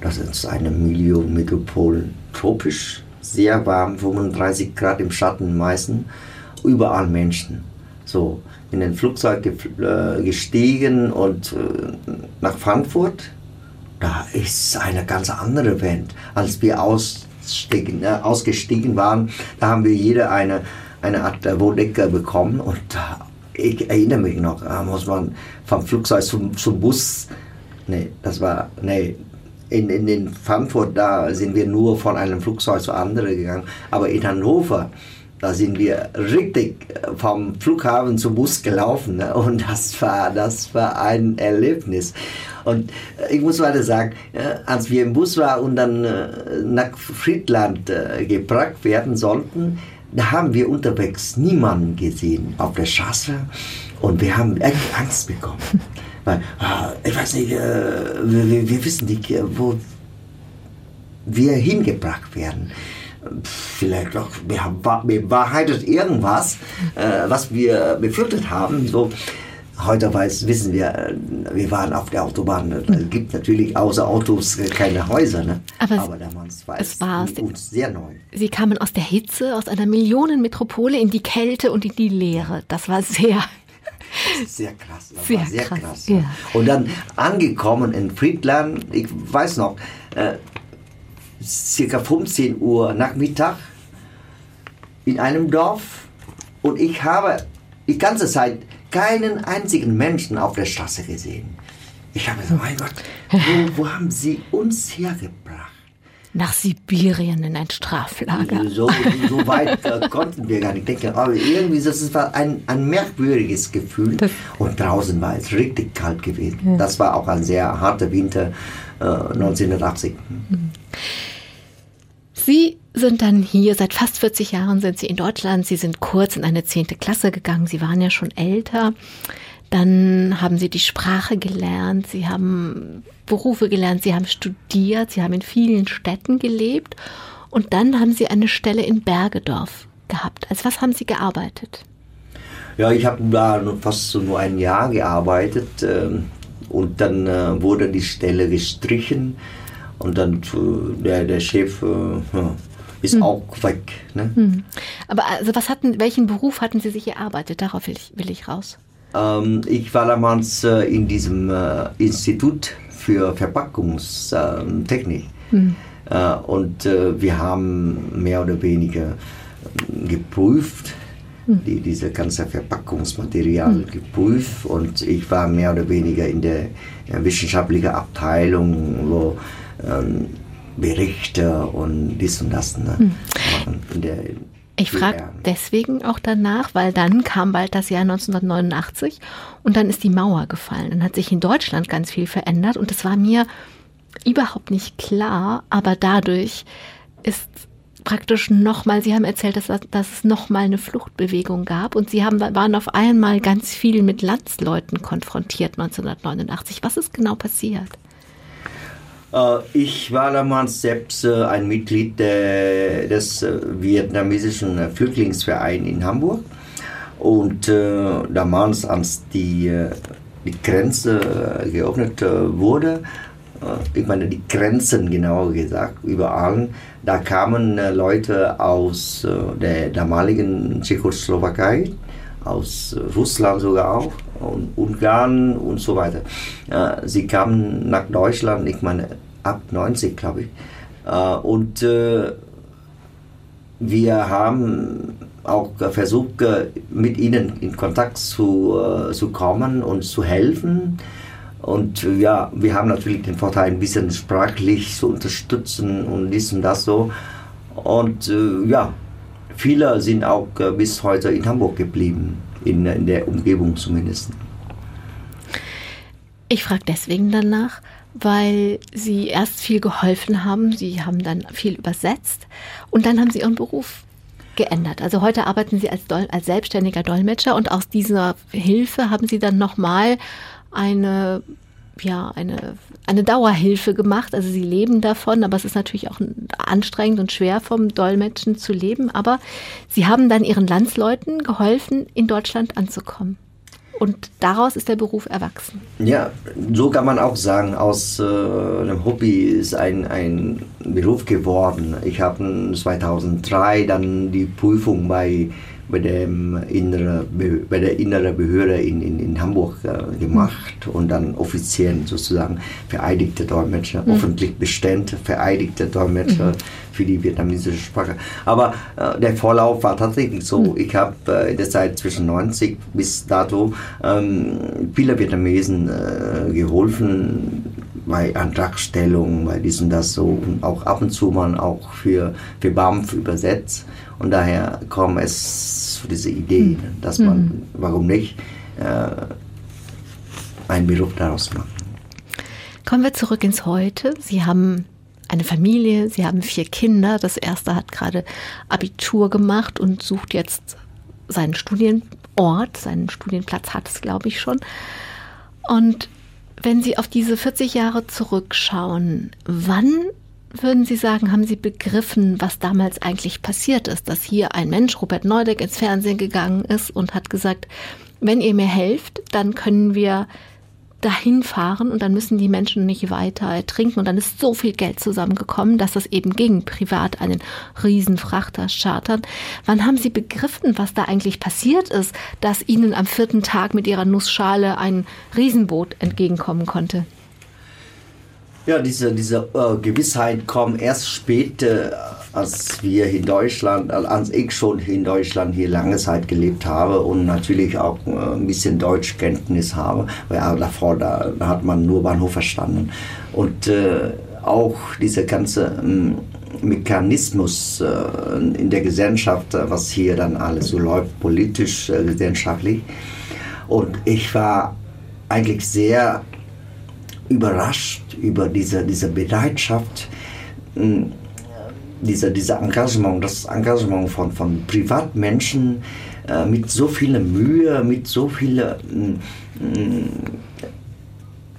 Speaker 2: Das ist eine Millionenmetropole, tropisch, sehr warm, 35 Grad im Schatten meistens, überall Menschen. So, in ein Flugzeug äh, gestiegen und nach Frankfurt da ist eine ganz andere Welt. Als wir ausstiegen, äh, ausgestiegen waren, da haben wir jeder eine, eine Art äh, Wohndecke bekommen und äh, ich erinnere mich noch, da muss man vom Flugzeug zum, zum Bus, nee, das war, nee, in, in, in Frankfurt, da sind wir nur von einem Flugzeug zu anderen gegangen, aber in Hannover, da sind wir richtig vom Flughafen zum Bus gelaufen ne? und das war, das war ein Erlebnis. Und ich muss weiter sagen, als wir im Bus waren und dann äh, nach Friedland äh, gebracht werden sollten, da haben wir unterwegs niemanden gesehen auf der Straße und wir haben echt Angst bekommen. [laughs] Weil, ah, ich weiß nicht, äh, wir, wir wissen nicht, wo wir hingebracht werden vielleicht auch bewahrheitet irgendwas, äh, was wir befürchtet haben. So, heute weiß, wissen wir, wir waren auf der Autobahn. Es gibt natürlich außer Autos keine Häuser. Ne?
Speaker 1: Aber, Aber damals war es, es war uns sehr neu. Sie kamen aus der Hitze, aus einer Millionenmetropole in die Kälte und in die Leere. Das war sehr [laughs]
Speaker 2: sehr krass. Das
Speaker 1: Sehr
Speaker 2: war sehr
Speaker 1: krass,
Speaker 2: krass.
Speaker 1: ja.
Speaker 2: Und dann angekommen in Friedland, ich weiß noch, äh, circa 15 Uhr Nachmittag in einem Dorf und ich habe die ganze Zeit keinen einzigen Menschen auf der Straße gesehen. Ich habe gesagt, mein Gott, wo, wo haben sie uns hergebracht?
Speaker 1: Nach Sibirien in ein Straflager.
Speaker 2: So, so weit äh, [laughs] konnten wir gar nicht denken. Aber irgendwie, das war ein, ein merkwürdiges Gefühl.
Speaker 1: Das-
Speaker 2: Und draußen war es richtig kalt gewesen. Das war auch ein sehr harter Winter äh, 1980.
Speaker 1: Sie sind dann hier, seit fast 40 Jahren sind Sie in Deutschland. Sie sind kurz in eine zehnte Klasse gegangen. Sie waren ja schon älter. Dann haben Sie die Sprache gelernt. Sie haben Berufe gelernt. Sie haben studiert. Sie haben in vielen Städten gelebt. Und dann haben Sie eine Stelle in Bergedorf gehabt. Als was haben Sie gearbeitet?
Speaker 2: Ja, ich habe da fast so nur ein Jahr gearbeitet ähm, und dann äh, wurde die Stelle gestrichen und dann äh, der, der Chef äh, ist auch weg. Ne?
Speaker 1: Aber also was hatten, welchen Beruf hatten Sie sich erarbeitet? Darauf will ich, will ich raus.
Speaker 2: Ähm, ich war damals äh, in diesem äh, Institut für Verpackungstechnik äh, und äh, wir haben mehr oder weniger äh, geprüft, die, diese ganze Verpackungsmaterial geprüft und ich war mehr oder weniger in der äh, wissenschaftlichen Abteilung, wo ähm, Berichte und dies und das ne, machen. In der,
Speaker 1: Ich frage
Speaker 2: PR.
Speaker 1: deswegen auch danach, weil dann kam bald das Jahr 1989 und dann ist die Mauer gefallen. Dann hat sich in Deutschland ganz viel verändert und es war mir überhaupt nicht klar, aber dadurch ist praktisch nochmal, Sie haben erzählt, dass, dass es nochmal eine Fluchtbewegung gab und Sie haben, waren auf einmal ganz viel mit Landsleuten konfrontiert 1989. Was ist genau passiert?
Speaker 2: Äh, Ich war damals selbst äh, ein Mitglied der, des äh, vietnamesischen äh, Flüchtlingsvereins in Hamburg. Und äh, damals, als die, äh, die Grenze äh, geöffnet äh, wurde, äh, ich meine die Grenzen genauer gesagt, überall, da kamen äh, Leute aus äh, der damaligen Tschechoslowakei, aus äh, Russland sogar auch, und Ungarn und so weiter. Sie kamen nach Deutschland, ich meine ab 90, glaube ich. Äh, und äh, wir haben auch versucht, äh, mit ihnen in Kontakt zu, zu kommen und zu helfen. Und ja, wir haben natürlich den Vorteil, ein bisschen sprachlich zu unterstützen und dies und das so. Und ja, viele sind auch bis heute in Hamburg geblieben, in, in der Umgebung zumindest.
Speaker 1: Ich frage deswegen danach, weil Sie erst viel geholfen haben, Sie haben dann viel übersetzt und dann haben Sie Ihren Beruf geändert. Also heute arbeiten Sie als, Dol als selbstständiger Dolmetscher und aus dieser Hilfe haben Sie dann nochmal eine, ja, eine, eine Dauerhilfe gemacht. Also Sie leben davon, aber es ist natürlich auch anstrengend und schwer vom Dolmetschen zu leben. Aber Sie haben dann Ihren Landsleuten geholfen, in Deutschland anzukommen. Und daraus ist der Beruf erwachsen.
Speaker 2: Ja, so kann man auch sagen, aus äh, einem Hobby ist ein, ein Beruf geworden. Ich habe 2003 dann die Prüfung bei, bei, dem innere, Be- bei der inneren Behörde in, in, in Hamburg äh, gemacht und dann offiziell sozusagen vereidigte Dolmetscher, öffentlich bestellte vereidigte Dolmetscher für die vietnamesische Sprache. Aber äh, der Vorlauf war tatsächlich so. Ich habe äh, in der Zeit zwischen 90 bis dato ähm, viele Vietnamesen äh, geholfen bei Antragstellung, bei dies und das so und auch ab und zu mal auch für, für BAMF übersetzt. Und daher kam es zu dieser Idee, ne, dass man, warum nicht, äh, einen Beruf daraus macht.
Speaker 1: Kommen wir zurück ins Heute. Sie haben eine Familie, Sie haben vier Kinder. Das erste hat gerade Abitur gemacht und sucht jetzt seinen Studienort, seinen Studienplatz hat es, glaube ich, schon. Und wenn Sie auf diese 40 Jahre zurückschauen, wann würden Sie sagen, haben Sie begriffen, was damals eigentlich passiert ist, dass hier ein Mensch, Robert Neudeck, ins Fernsehen gegangen ist und hat gesagt, wenn ihr mir helft, dann können wir dahin fahren und dann müssen die Menschen nicht weiter ertrinken. Und dann ist so viel Geld zusammengekommen, dass das eben ging, privat einen Riesenfrachter chartern. Wann haben Sie begriffen, was da eigentlich passiert ist, dass Ihnen am vierten Tag mit Ihrer Nussschale ein Riesenboot entgegenkommen konnte?
Speaker 2: Ja, diese, diese äh, Gewissheit kommt erst später, als wir in Deutschland, als ich schon in Deutschland hier lange Zeit gelebt habe und natürlich auch äh, ein bisschen Deutschkenntnis habe, weil davor da, da, hat man nur Bahnhof verstanden. Und äh, auch dieser ganze ähm, Mechanismus äh, in der Gesellschaft, äh, was hier dann alles so läuft, politisch, äh, gesellschaftlich. Und ich war eigentlich sehr überrascht über diese, diese Bereitschaft, hm, dieser, dieser Engagement, das Engagement von, von Privatmenschen äh, mit so viel Mühe, mit so viel äh,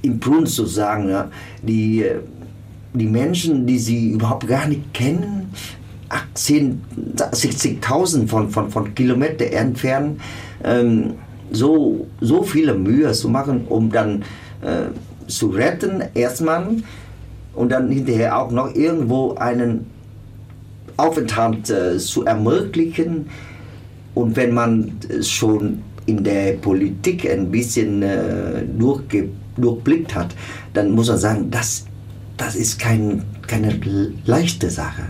Speaker 2: Impuls zu sagen, ja, die, die Menschen, die sie überhaupt gar nicht kennen, 60.000 von, von, von Kilometern entfernt, ähm, so, so viele Mühe zu machen, um dann äh, zu retten, erstmal, und dann hinterher auch noch irgendwo einen Aufenthalt äh, zu ermöglichen. Und wenn man schon in der Politik ein bisschen äh, durchblickt hat, dann muss man sagen, das, das ist kein, keine leichte Sache,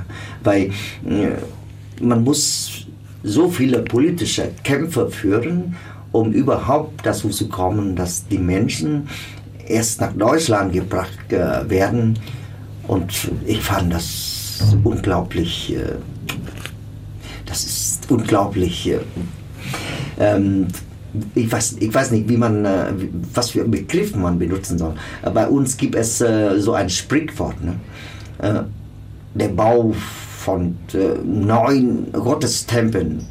Speaker 2: weil äh, man muss so viele politische Kämpfe führen, um überhaupt dazu zu kommen, dass die Menschen erst nach Deutschland gebracht äh, werden. Und ich fand das unglaublich, äh, das ist unglaublich. Äh, ähm, ich weiß, ich weiß nicht, wie man, äh, was für Begriffe man benutzen soll. Bei uns gibt es äh, so ein Sprichwort. Ne? Äh, der Bau von neun Gottestempeln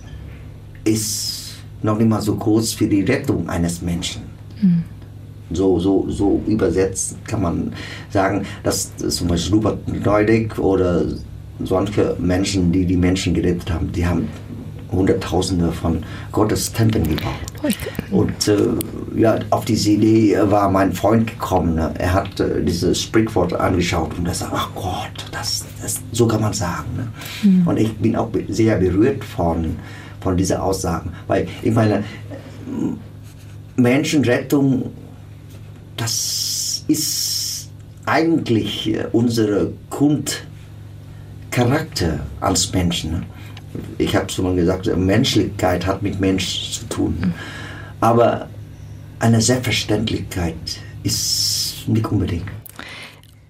Speaker 2: ist noch nicht mal so groß für die Rettung eines Menschen. Hm. So, so, so übersetzt kann man sagen, dass zum Beispiel Rupert Neudig oder solche Menschen, die die Menschen gerettet haben, die haben Hunderttausende von Gottes Tempeln gebaut. Und äh, ja, auf diese Idee war mein Freund gekommen. Ne? Er hat äh, dieses Sprichwort angeschaut und er sagt, ach Gott, das, das, so kann man sagen. Ne? Mhm. Und ich bin auch sehr berührt von, von dieser Aussage. Weil ich meine, Menschenrettung das ist eigentlich äh, unser Grundcharakter als Menschen. Ich habe schon mal gesagt, Menschlichkeit hat mit Mensch zu tun. Aber eine Selbstverständlichkeit ist nicht unbedingt.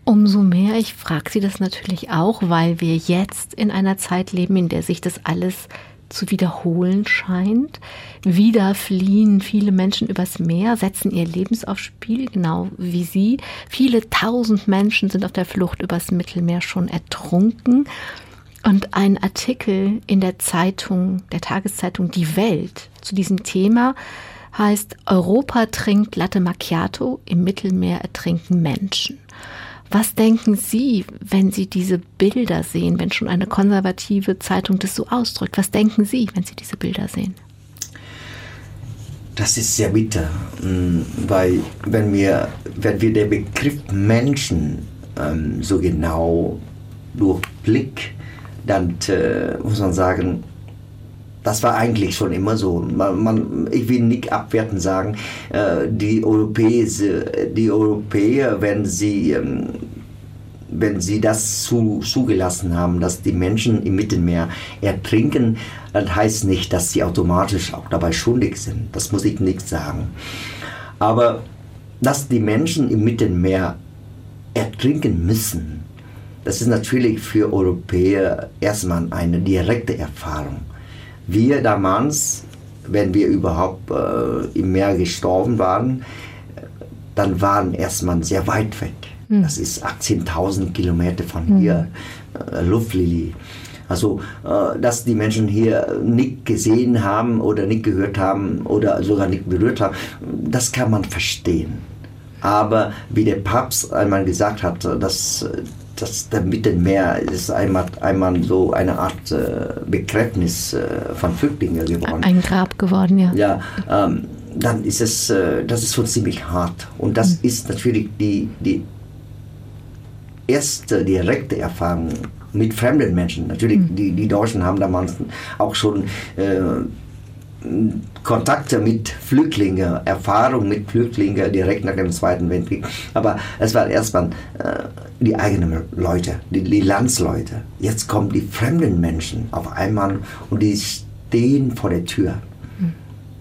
Speaker 1: Umso mehr, ich frage Sie das natürlich auch, weil wir jetzt in einer Zeit leben, in der sich das alles zu wiederholen scheint. Wieder fliehen viele Menschen übers Meer, setzen ihr Lebens aufs Spiel, genau wie Sie. Viele tausend Menschen sind auf der Flucht übers Mittelmeer schon ertrunken. Und ein Artikel in der Zeitung, der Tageszeitung Die Welt zu diesem Thema heißt Europa trinkt Latte Macchiato, im Mittelmeer ertrinken Menschen. Was denken Sie, wenn Sie diese Bilder sehen, wenn schon eine konservative Zeitung das so ausdrückt? Was denken Sie, wenn Sie diese Bilder sehen?
Speaker 2: Das ist sehr bitter, mm, weil wenn wir, wenn wir den Begriff Menschen ähm, so genau durchblicken, dann äh, muss man sagen, das war eigentlich schon immer so. Man, man, ich will nicht abwertend sagen, äh, die, Europäische, die Europäer, wenn sie, ähm, wenn sie das zu, zugelassen haben, dass die Menschen im Mittelmeer ertrinken, das heißt nicht, dass sie automatisch auch dabei schuldig sind. Das muss ich nicht sagen. Aber dass die Menschen im Mittelmeer ertrinken müssen, das ist natürlich für Europäer erstmal eine direkte Erfahrung. Wir damals, wenn wir überhaupt äh, im Meer gestorben waren, dann waren erstmal sehr weit weg. Mhm. Das ist 18.000 Kilometer von hm. hier, äh, Luftlinie. Also, äh, dass die Menschen hier nicht gesehen haben oder nicht gehört haben oder sogar nicht berührt haben, das kann man verstehen. Aber wie der Papst einmal gesagt hat, dass das der Mittelmeer ist einmal, einmal so eine Art äh, Begräbnis äh, von Flüchtlingen geworden.
Speaker 1: Ein Grab geworden, ja.
Speaker 2: Ja, ähm, dann ist es, äh, das ist schon ziemlich hart. Und das mhm. ist natürlich die, die erste direkte Erfahrung mit fremden Menschen. Natürlich, mhm. die, die Deutschen haben damals auch schon äh, Kontakte mit Flüchtlingen, Erfahrung mit Flüchtlingen direkt nach dem Zweiten Weltkrieg. Aber es waren erstmal äh, die eigenen Leute, die, die Landsleute. Jetzt kommen die fremden Menschen auf einmal und die stehen vor der Tür. Hm.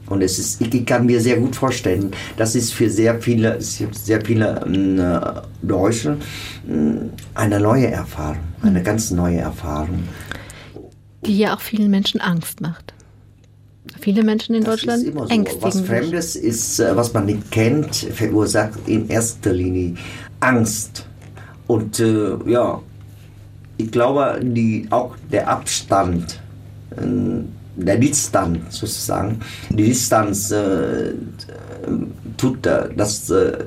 Speaker 2: Und es ist, ich kann mir sehr gut vorstellen, das ist für sehr viele, sehr viele äh, Deutsche äh, eine neue Erfahrung, eine hm. ganz neue Erfahrung.
Speaker 1: Die ja auch vielen Menschen Angst macht. Viele Menschen in das Deutschland so. ängstigen
Speaker 2: Was Fremdes ist, äh, was man nicht kennt, verursacht in erster Linie Angst. Und äh, ja, ich glaube, die, auch der Abstand, äh, der Distanz sozusagen, die Distanz äh, tut das äh,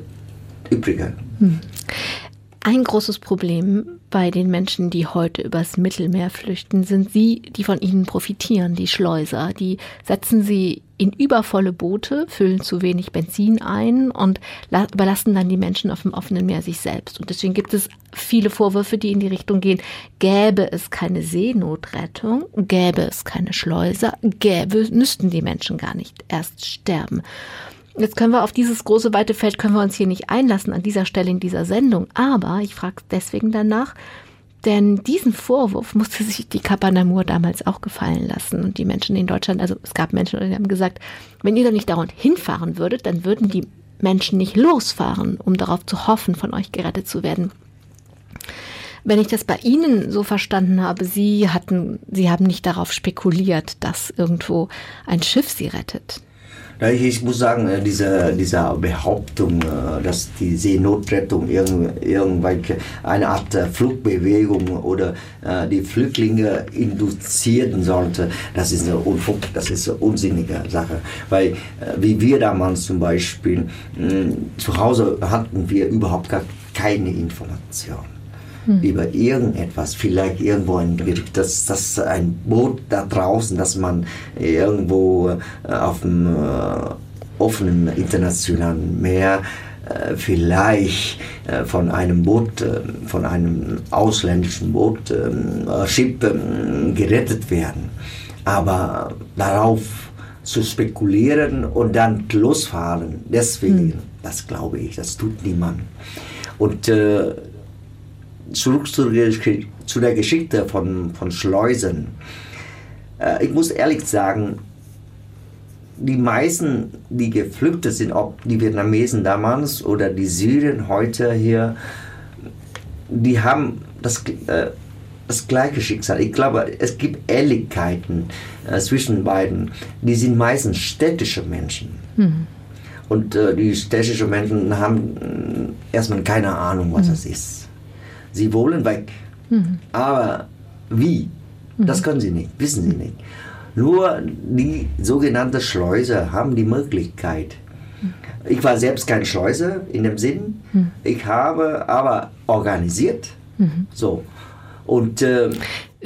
Speaker 2: Übrige. Hm.
Speaker 1: Ein großes Problem bei den Menschen, die heute übers Mittelmeer flüchten, sind sie, die von ihnen profitieren, die Schleuser. Die setzen sie in übervolle Boote, füllen zu wenig Benzin ein und überlassen dann die Menschen auf dem offenen Meer sich selbst. Und deswegen gibt es viele Vorwürfe, die in die Richtung gehen, gäbe es keine Seenotrettung, gäbe es keine Schleuser, gäbe, müssten die Menschen gar nicht erst sterben. Jetzt können wir auf dieses große weite Feld können wir uns hier nicht einlassen an dieser Stelle in dieser Sendung. Aber ich frage deswegen danach, denn diesen Vorwurf musste sich die Kapanamur damals auch gefallen lassen. Und die Menschen in Deutschland, also es gab Menschen, die haben gesagt, wenn ihr da nicht dauernd hinfahren würdet, dann würden die Menschen nicht losfahren, um darauf zu hoffen, von euch gerettet zu werden. Wenn ich das bei Ihnen so verstanden habe, Sie hatten, Sie haben nicht darauf spekuliert, dass irgendwo ein Schiff Sie rettet.
Speaker 2: Ich muss sagen, äh, diese, diese Behauptung, äh, dass die Seenotrettung irgendwelche eine Art äh, Flugbewegung oder die Flüchtlinge induzieren sollte, das ist eine Unfug, das ist eine unsinnige Sache. Weil wie wir damals zum Beispiel zu Hause hatten wir überhaupt gar keine Information hm. über irgendetwas, vielleicht irgendwo ein Gericht, dass das ein Boot da draußen, dass man irgendwo äh, auf dem äh, offenen internationalen Meer äh, vielleicht äh, von einem Boot, äh, von einem ausländischen Boot, äh, Schiff gerettet werden. Aber darauf zu spekulieren und dann losfahren, deswegen, hm. das glaube ich, das tut niemand. Und äh, zurück zu der, zu der Geschichte von, von Schleusen. Äh, ich muss ehrlich sagen, die meisten, die geflüchtet sind, ob die Vietnamesen damals oder die Syrien heute hier, die haben das, äh, das gleiche Schicksal. Ich glaube, es gibt Ähnlichkeiten äh, zwischen beiden. Die sind meistens städtische Menschen. Mhm. Und äh, die städtischen Menschen haben äh, erstmal keine Ahnung, was mhm. das ist. Sie wollen weg. Mhm. Aber wie? Mhm. Das können sie nicht, wissen sie nicht. Nur die sogenannten Schleuser haben die Möglichkeit. Mhm. Ich war selbst kein Schleuser in dem Sinn. Mhm. Ich habe aber organisiert. So. Und äh,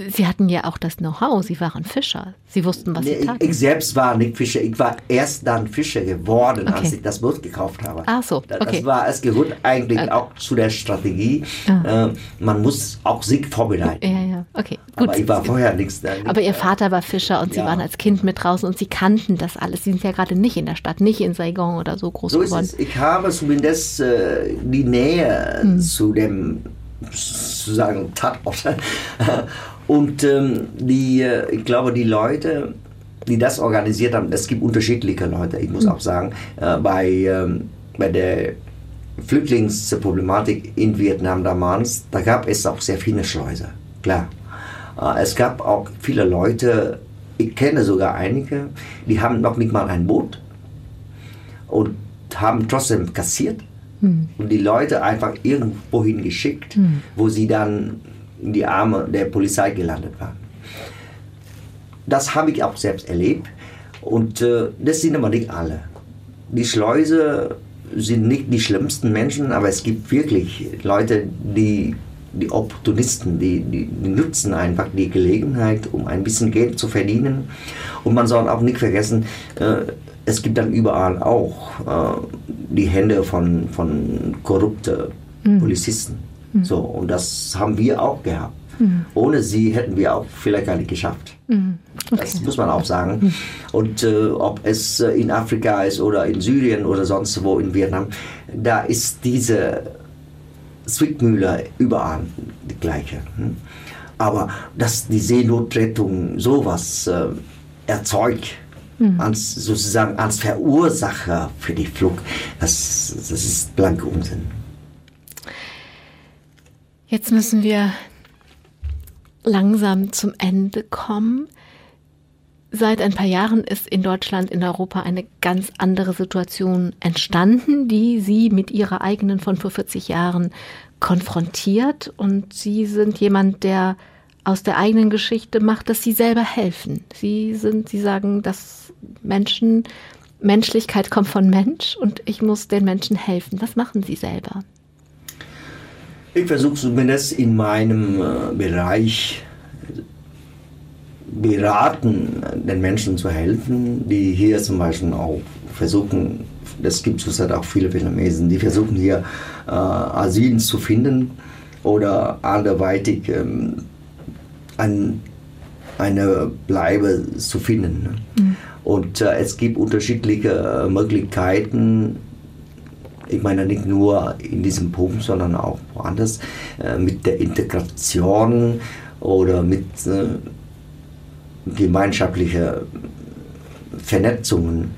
Speaker 1: Sie hatten ja auch das Know-how, Sie waren Fischer. Sie wussten, was Sie taten.
Speaker 2: Ich, selbst war nicht Fischer, ich war erst dann Fischer geworden, okay. als ich das Boot gekauft habe.
Speaker 1: Ach so, okay.
Speaker 2: Das war, es gehört eigentlich okay. auch zu der Strategie. Ah. Äh, man muss auch sich vorbereiten.
Speaker 1: Ja, ja, okay.
Speaker 2: Gut. Aber ich war vorher nichts da.
Speaker 1: Aber Ihr Vater war Fischer und Sie ja. waren als Kind mit draußen und Sie kannten das alles. Sie sind ja gerade nicht in der Stadt, nicht in Saigon oder so groß
Speaker 2: so
Speaker 1: geworden.
Speaker 2: Ich habe zumindest äh, die Nähe hm. zu dem sozusagen Tatort Und ähm, die, äh, ich glaube, die Leute, die das organisiert haben, es gibt unterschiedliche Leute, ich muss mhm. auch sagen, äh, bei, ähm, bei der Flüchtlingsproblematik in Vietnam damals, da gab es auch sehr viele Schleuser, klar. Äh, es gab auch viele Leute, ich kenne sogar einige, die haben noch nicht mal ein Boot und haben trotzdem kassiert hm. und die Leute einfach irgendwo hingeschickt, hm. wo sie dann in die Arme der Polizei gelandet waren. Das habe ich auch selbst erlebt und äh, das sind aber nicht alle. Die Schleuse sind nicht die schlimmsten Menschen, aber es gibt wirklich Leute, die die Opportunisten, die, die, die, nutzen einfach die Gelegenheit, um ein bisschen Geld zu verdienen. Und man soll auch nicht vergessen, äh, es gibt dann überall auch äh, die Hände von, von korrupten mhm. Polizisten. Mhm. So, und das haben wir auch gehabt. Mhm. Ohne sie hätten wir auch vielleicht gar nicht geschafft. Mhm. Okay. Das muss man auch sagen. Mhm. Und äh, ob es äh, in Afrika ist oder in Syrien oder sonst wo in Vietnam, da ist diese Zwickmühle überall die gleiche. Hm? Aber dass die Seenotrettung sowas äh, erzeugt, mhm. als, sozusagen als Verursacher für die Flucht, das, das ist blanker Unsinn.
Speaker 1: Jetzt müssen wir langsam zum Ende kommen. Seit ein paar Jahren ist in Deutschland, in Europa eine ganz andere Situation entstanden, die Sie mit Ihrer eigenen von vor 40 Jahren konfrontiert. Und Sie sind jemand, der aus der eigenen Geschichte macht, dass Sie selber helfen. Sie sind, Sie sagen, dass Menschen, Menschlichkeit kommt von Mensch und ich muss den Menschen helfen. Was machen Sie selber?
Speaker 2: Ich versuche zumindest in meinem äh, Bereich beraten, den Menschen zu helfen, die hier zum Beispiel auch versuchen, das gibt es auch viele Vietnamesen, die versuchen hier äh, Asyl zu finden oder anderweitig ähm, ein, eine Bleibe zu finden. Ne? Mhm. Und äh, es gibt unterschiedliche äh, Möglichkeiten, ich meine nicht nur in diesem Punkt, sondern auch woanders, äh, mit der Integration oder mit äh, gemeinschaftlichen Vernetzungen,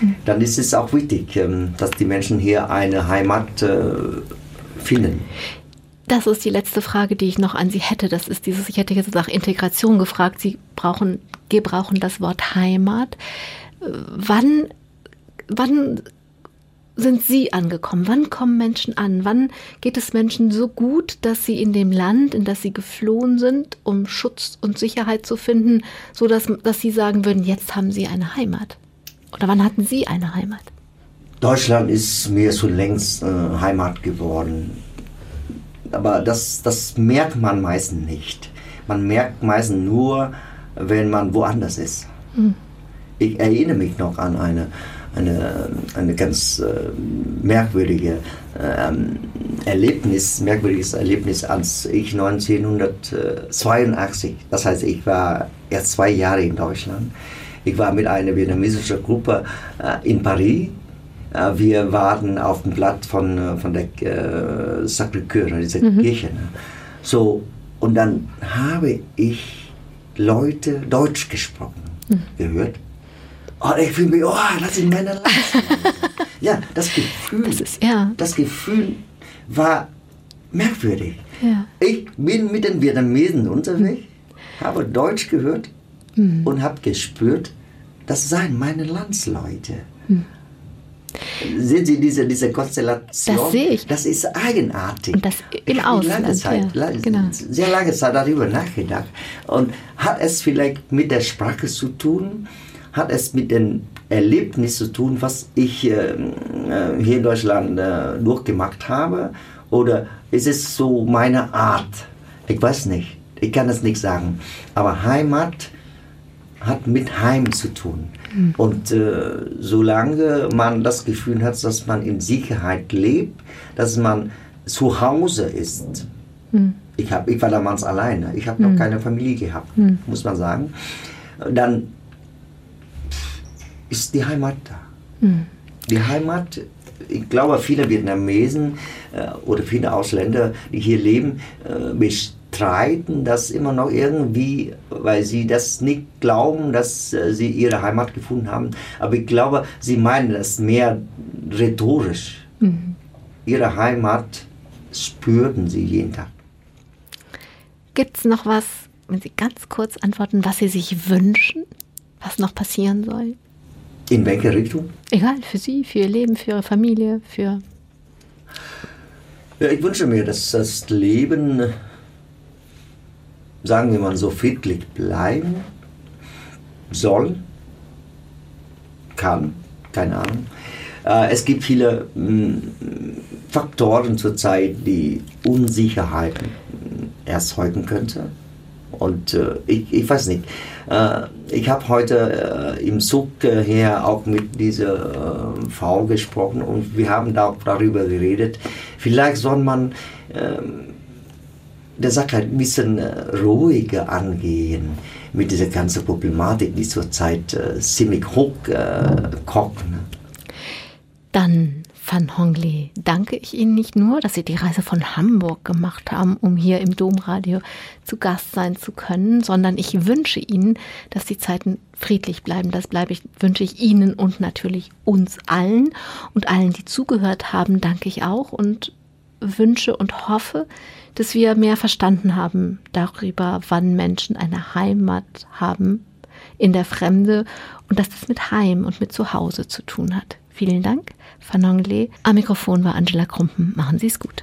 Speaker 2: mhm. dann ist es auch wichtig, ähm, dass die Menschen hier eine Heimat äh, finden.
Speaker 1: Das ist die letzte Frage, die ich noch an Sie hätte. Das ist dieses, ich hätte jetzt nach Integration gefragt. Sie brauchen, gebrauchen das Wort Heimat. Wann, wann sind Sie angekommen? Wann kommen Menschen an? Wann geht es Menschen so gut, dass sie in dem Land, in das sie geflohen sind, um Schutz und Sicherheit zu finden, so dass, dass sie sagen würden, jetzt haben sie eine Heimat? Oder wann hatten Sie eine Heimat?
Speaker 2: Deutschland ist mir schon längst äh, Heimat geworden. Aber das, das merkt man meistens nicht. Man merkt meistens nur, wenn man woanders ist. Hm. Ich erinnere mich noch an eine eine, eine ganz äh, merkwürdige äh, Erlebnis, merkwürdiges Erlebnis, als ich 1982, das heißt, ich war erst zwei Jahre in Deutschland, ich war mit einer vietnamesischen Gruppe äh, in Paris. Äh, wir waren auf dem Blatt von, äh, von der äh, Sacré-Cœur, dieser mhm. Kirche. Ne? So, und dann habe ich Leute Deutsch gesprochen mhm. gehört Oh, ich fühle mich, oh, das sind meine Leistungen. [laughs] ja, das Gefühl, das, ist, ja. das Gefühl war merkwürdig. Ja. Ich bin mit den Vietnamesen unterwegs, mhm. habe Deutsch gehört mhm. und habe gespürt, das seien meine Landsleute. Sehen Sie diese, diese Konstellation?
Speaker 1: Das sehe ich.
Speaker 2: Das ist eigenartig.
Speaker 1: Und das im Ausland.
Speaker 2: Lange Zeit, ja, genau. Sehr lange Zeit darüber nachgedacht. Und hat es vielleicht mit der Sprache zu tun? hat es mit dem Erlebnis zu tun, was ich äh, äh, hier in Deutschland äh, durchgemacht habe? Oder ist es so meine Art? Ich weiß nicht. Ich kann es nicht sagen. Aber Heimat hat mit Heim zu tun. Mhm. Und äh, solange man das Gefühl hat, dass man in Sicherheit lebt, dass man zu Hause ist. Mhm. Ich, hab, ich war damals alleine. Ich habe noch mhm. keine Familie gehabt, hm. muss man sagen. Dann ist die Heimat da. Mhm. Die Heimat, ich glaube, viele Vietnamesen äh, oder viele Ausländer, die hier leben, äh, bestreiten das immer noch irgendwie, weil sie das nicht glauben, dass äh, sie ihre Heimat gefunden haben. Aber ich glaube, sie meinen das mehr rhetorisch. Mhm. Ihre Heimat spürten sie jeden Tag.
Speaker 1: Gibt es noch was, wenn Sie ganz kurz antworten, was Sie sich wünschen, was noch passieren soll?
Speaker 2: In welche Richtung?
Speaker 1: Egal, für Sie, für Ihr Leben, für Ihre Familie, für.
Speaker 2: Ja, ich wünsche mir, dass das Leben, sagen wir mal, so friedlich bleiben soll, kann, keine Ahnung. Äh, es gibt viele mh, Faktoren zurzeit, die Unsicherheiten erzeugen könnte. Und äh, ich, ich weiß nicht. Äh, ich habe heute im Zug her auch mit dieser Frau gesprochen und wir haben da auch darüber geredet. Vielleicht soll man ähm, der Sache ein bisschen äh, ruhiger angehen mit dieser ganzen Problematik, die zurzeit äh, ziemlich hoch kocht. Ne?
Speaker 1: Dann Van Hongli, danke ich Ihnen nicht nur, dass Sie die Reise von Hamburg gemacht haben, um hier im Domradio zu Gast sein zu können, sondern ich wünsche Ihnen, dass die Zeiten friedlich bleiben. Das bleibe ich, wünsche ich Ihnen und natürlich uns allen und allen, die zugehört haben, danke ich auch und wünsche und hoffe, dass wir mehr verstanden haben darüber, wann Menschen eine Heimat haben in der Fremde und dass das mit Heim und mit Zuhause zu tun hat. Vielen Dank, Fanong Le. Am Mikrofon war Angela Krumpen. Machen Sie es gut.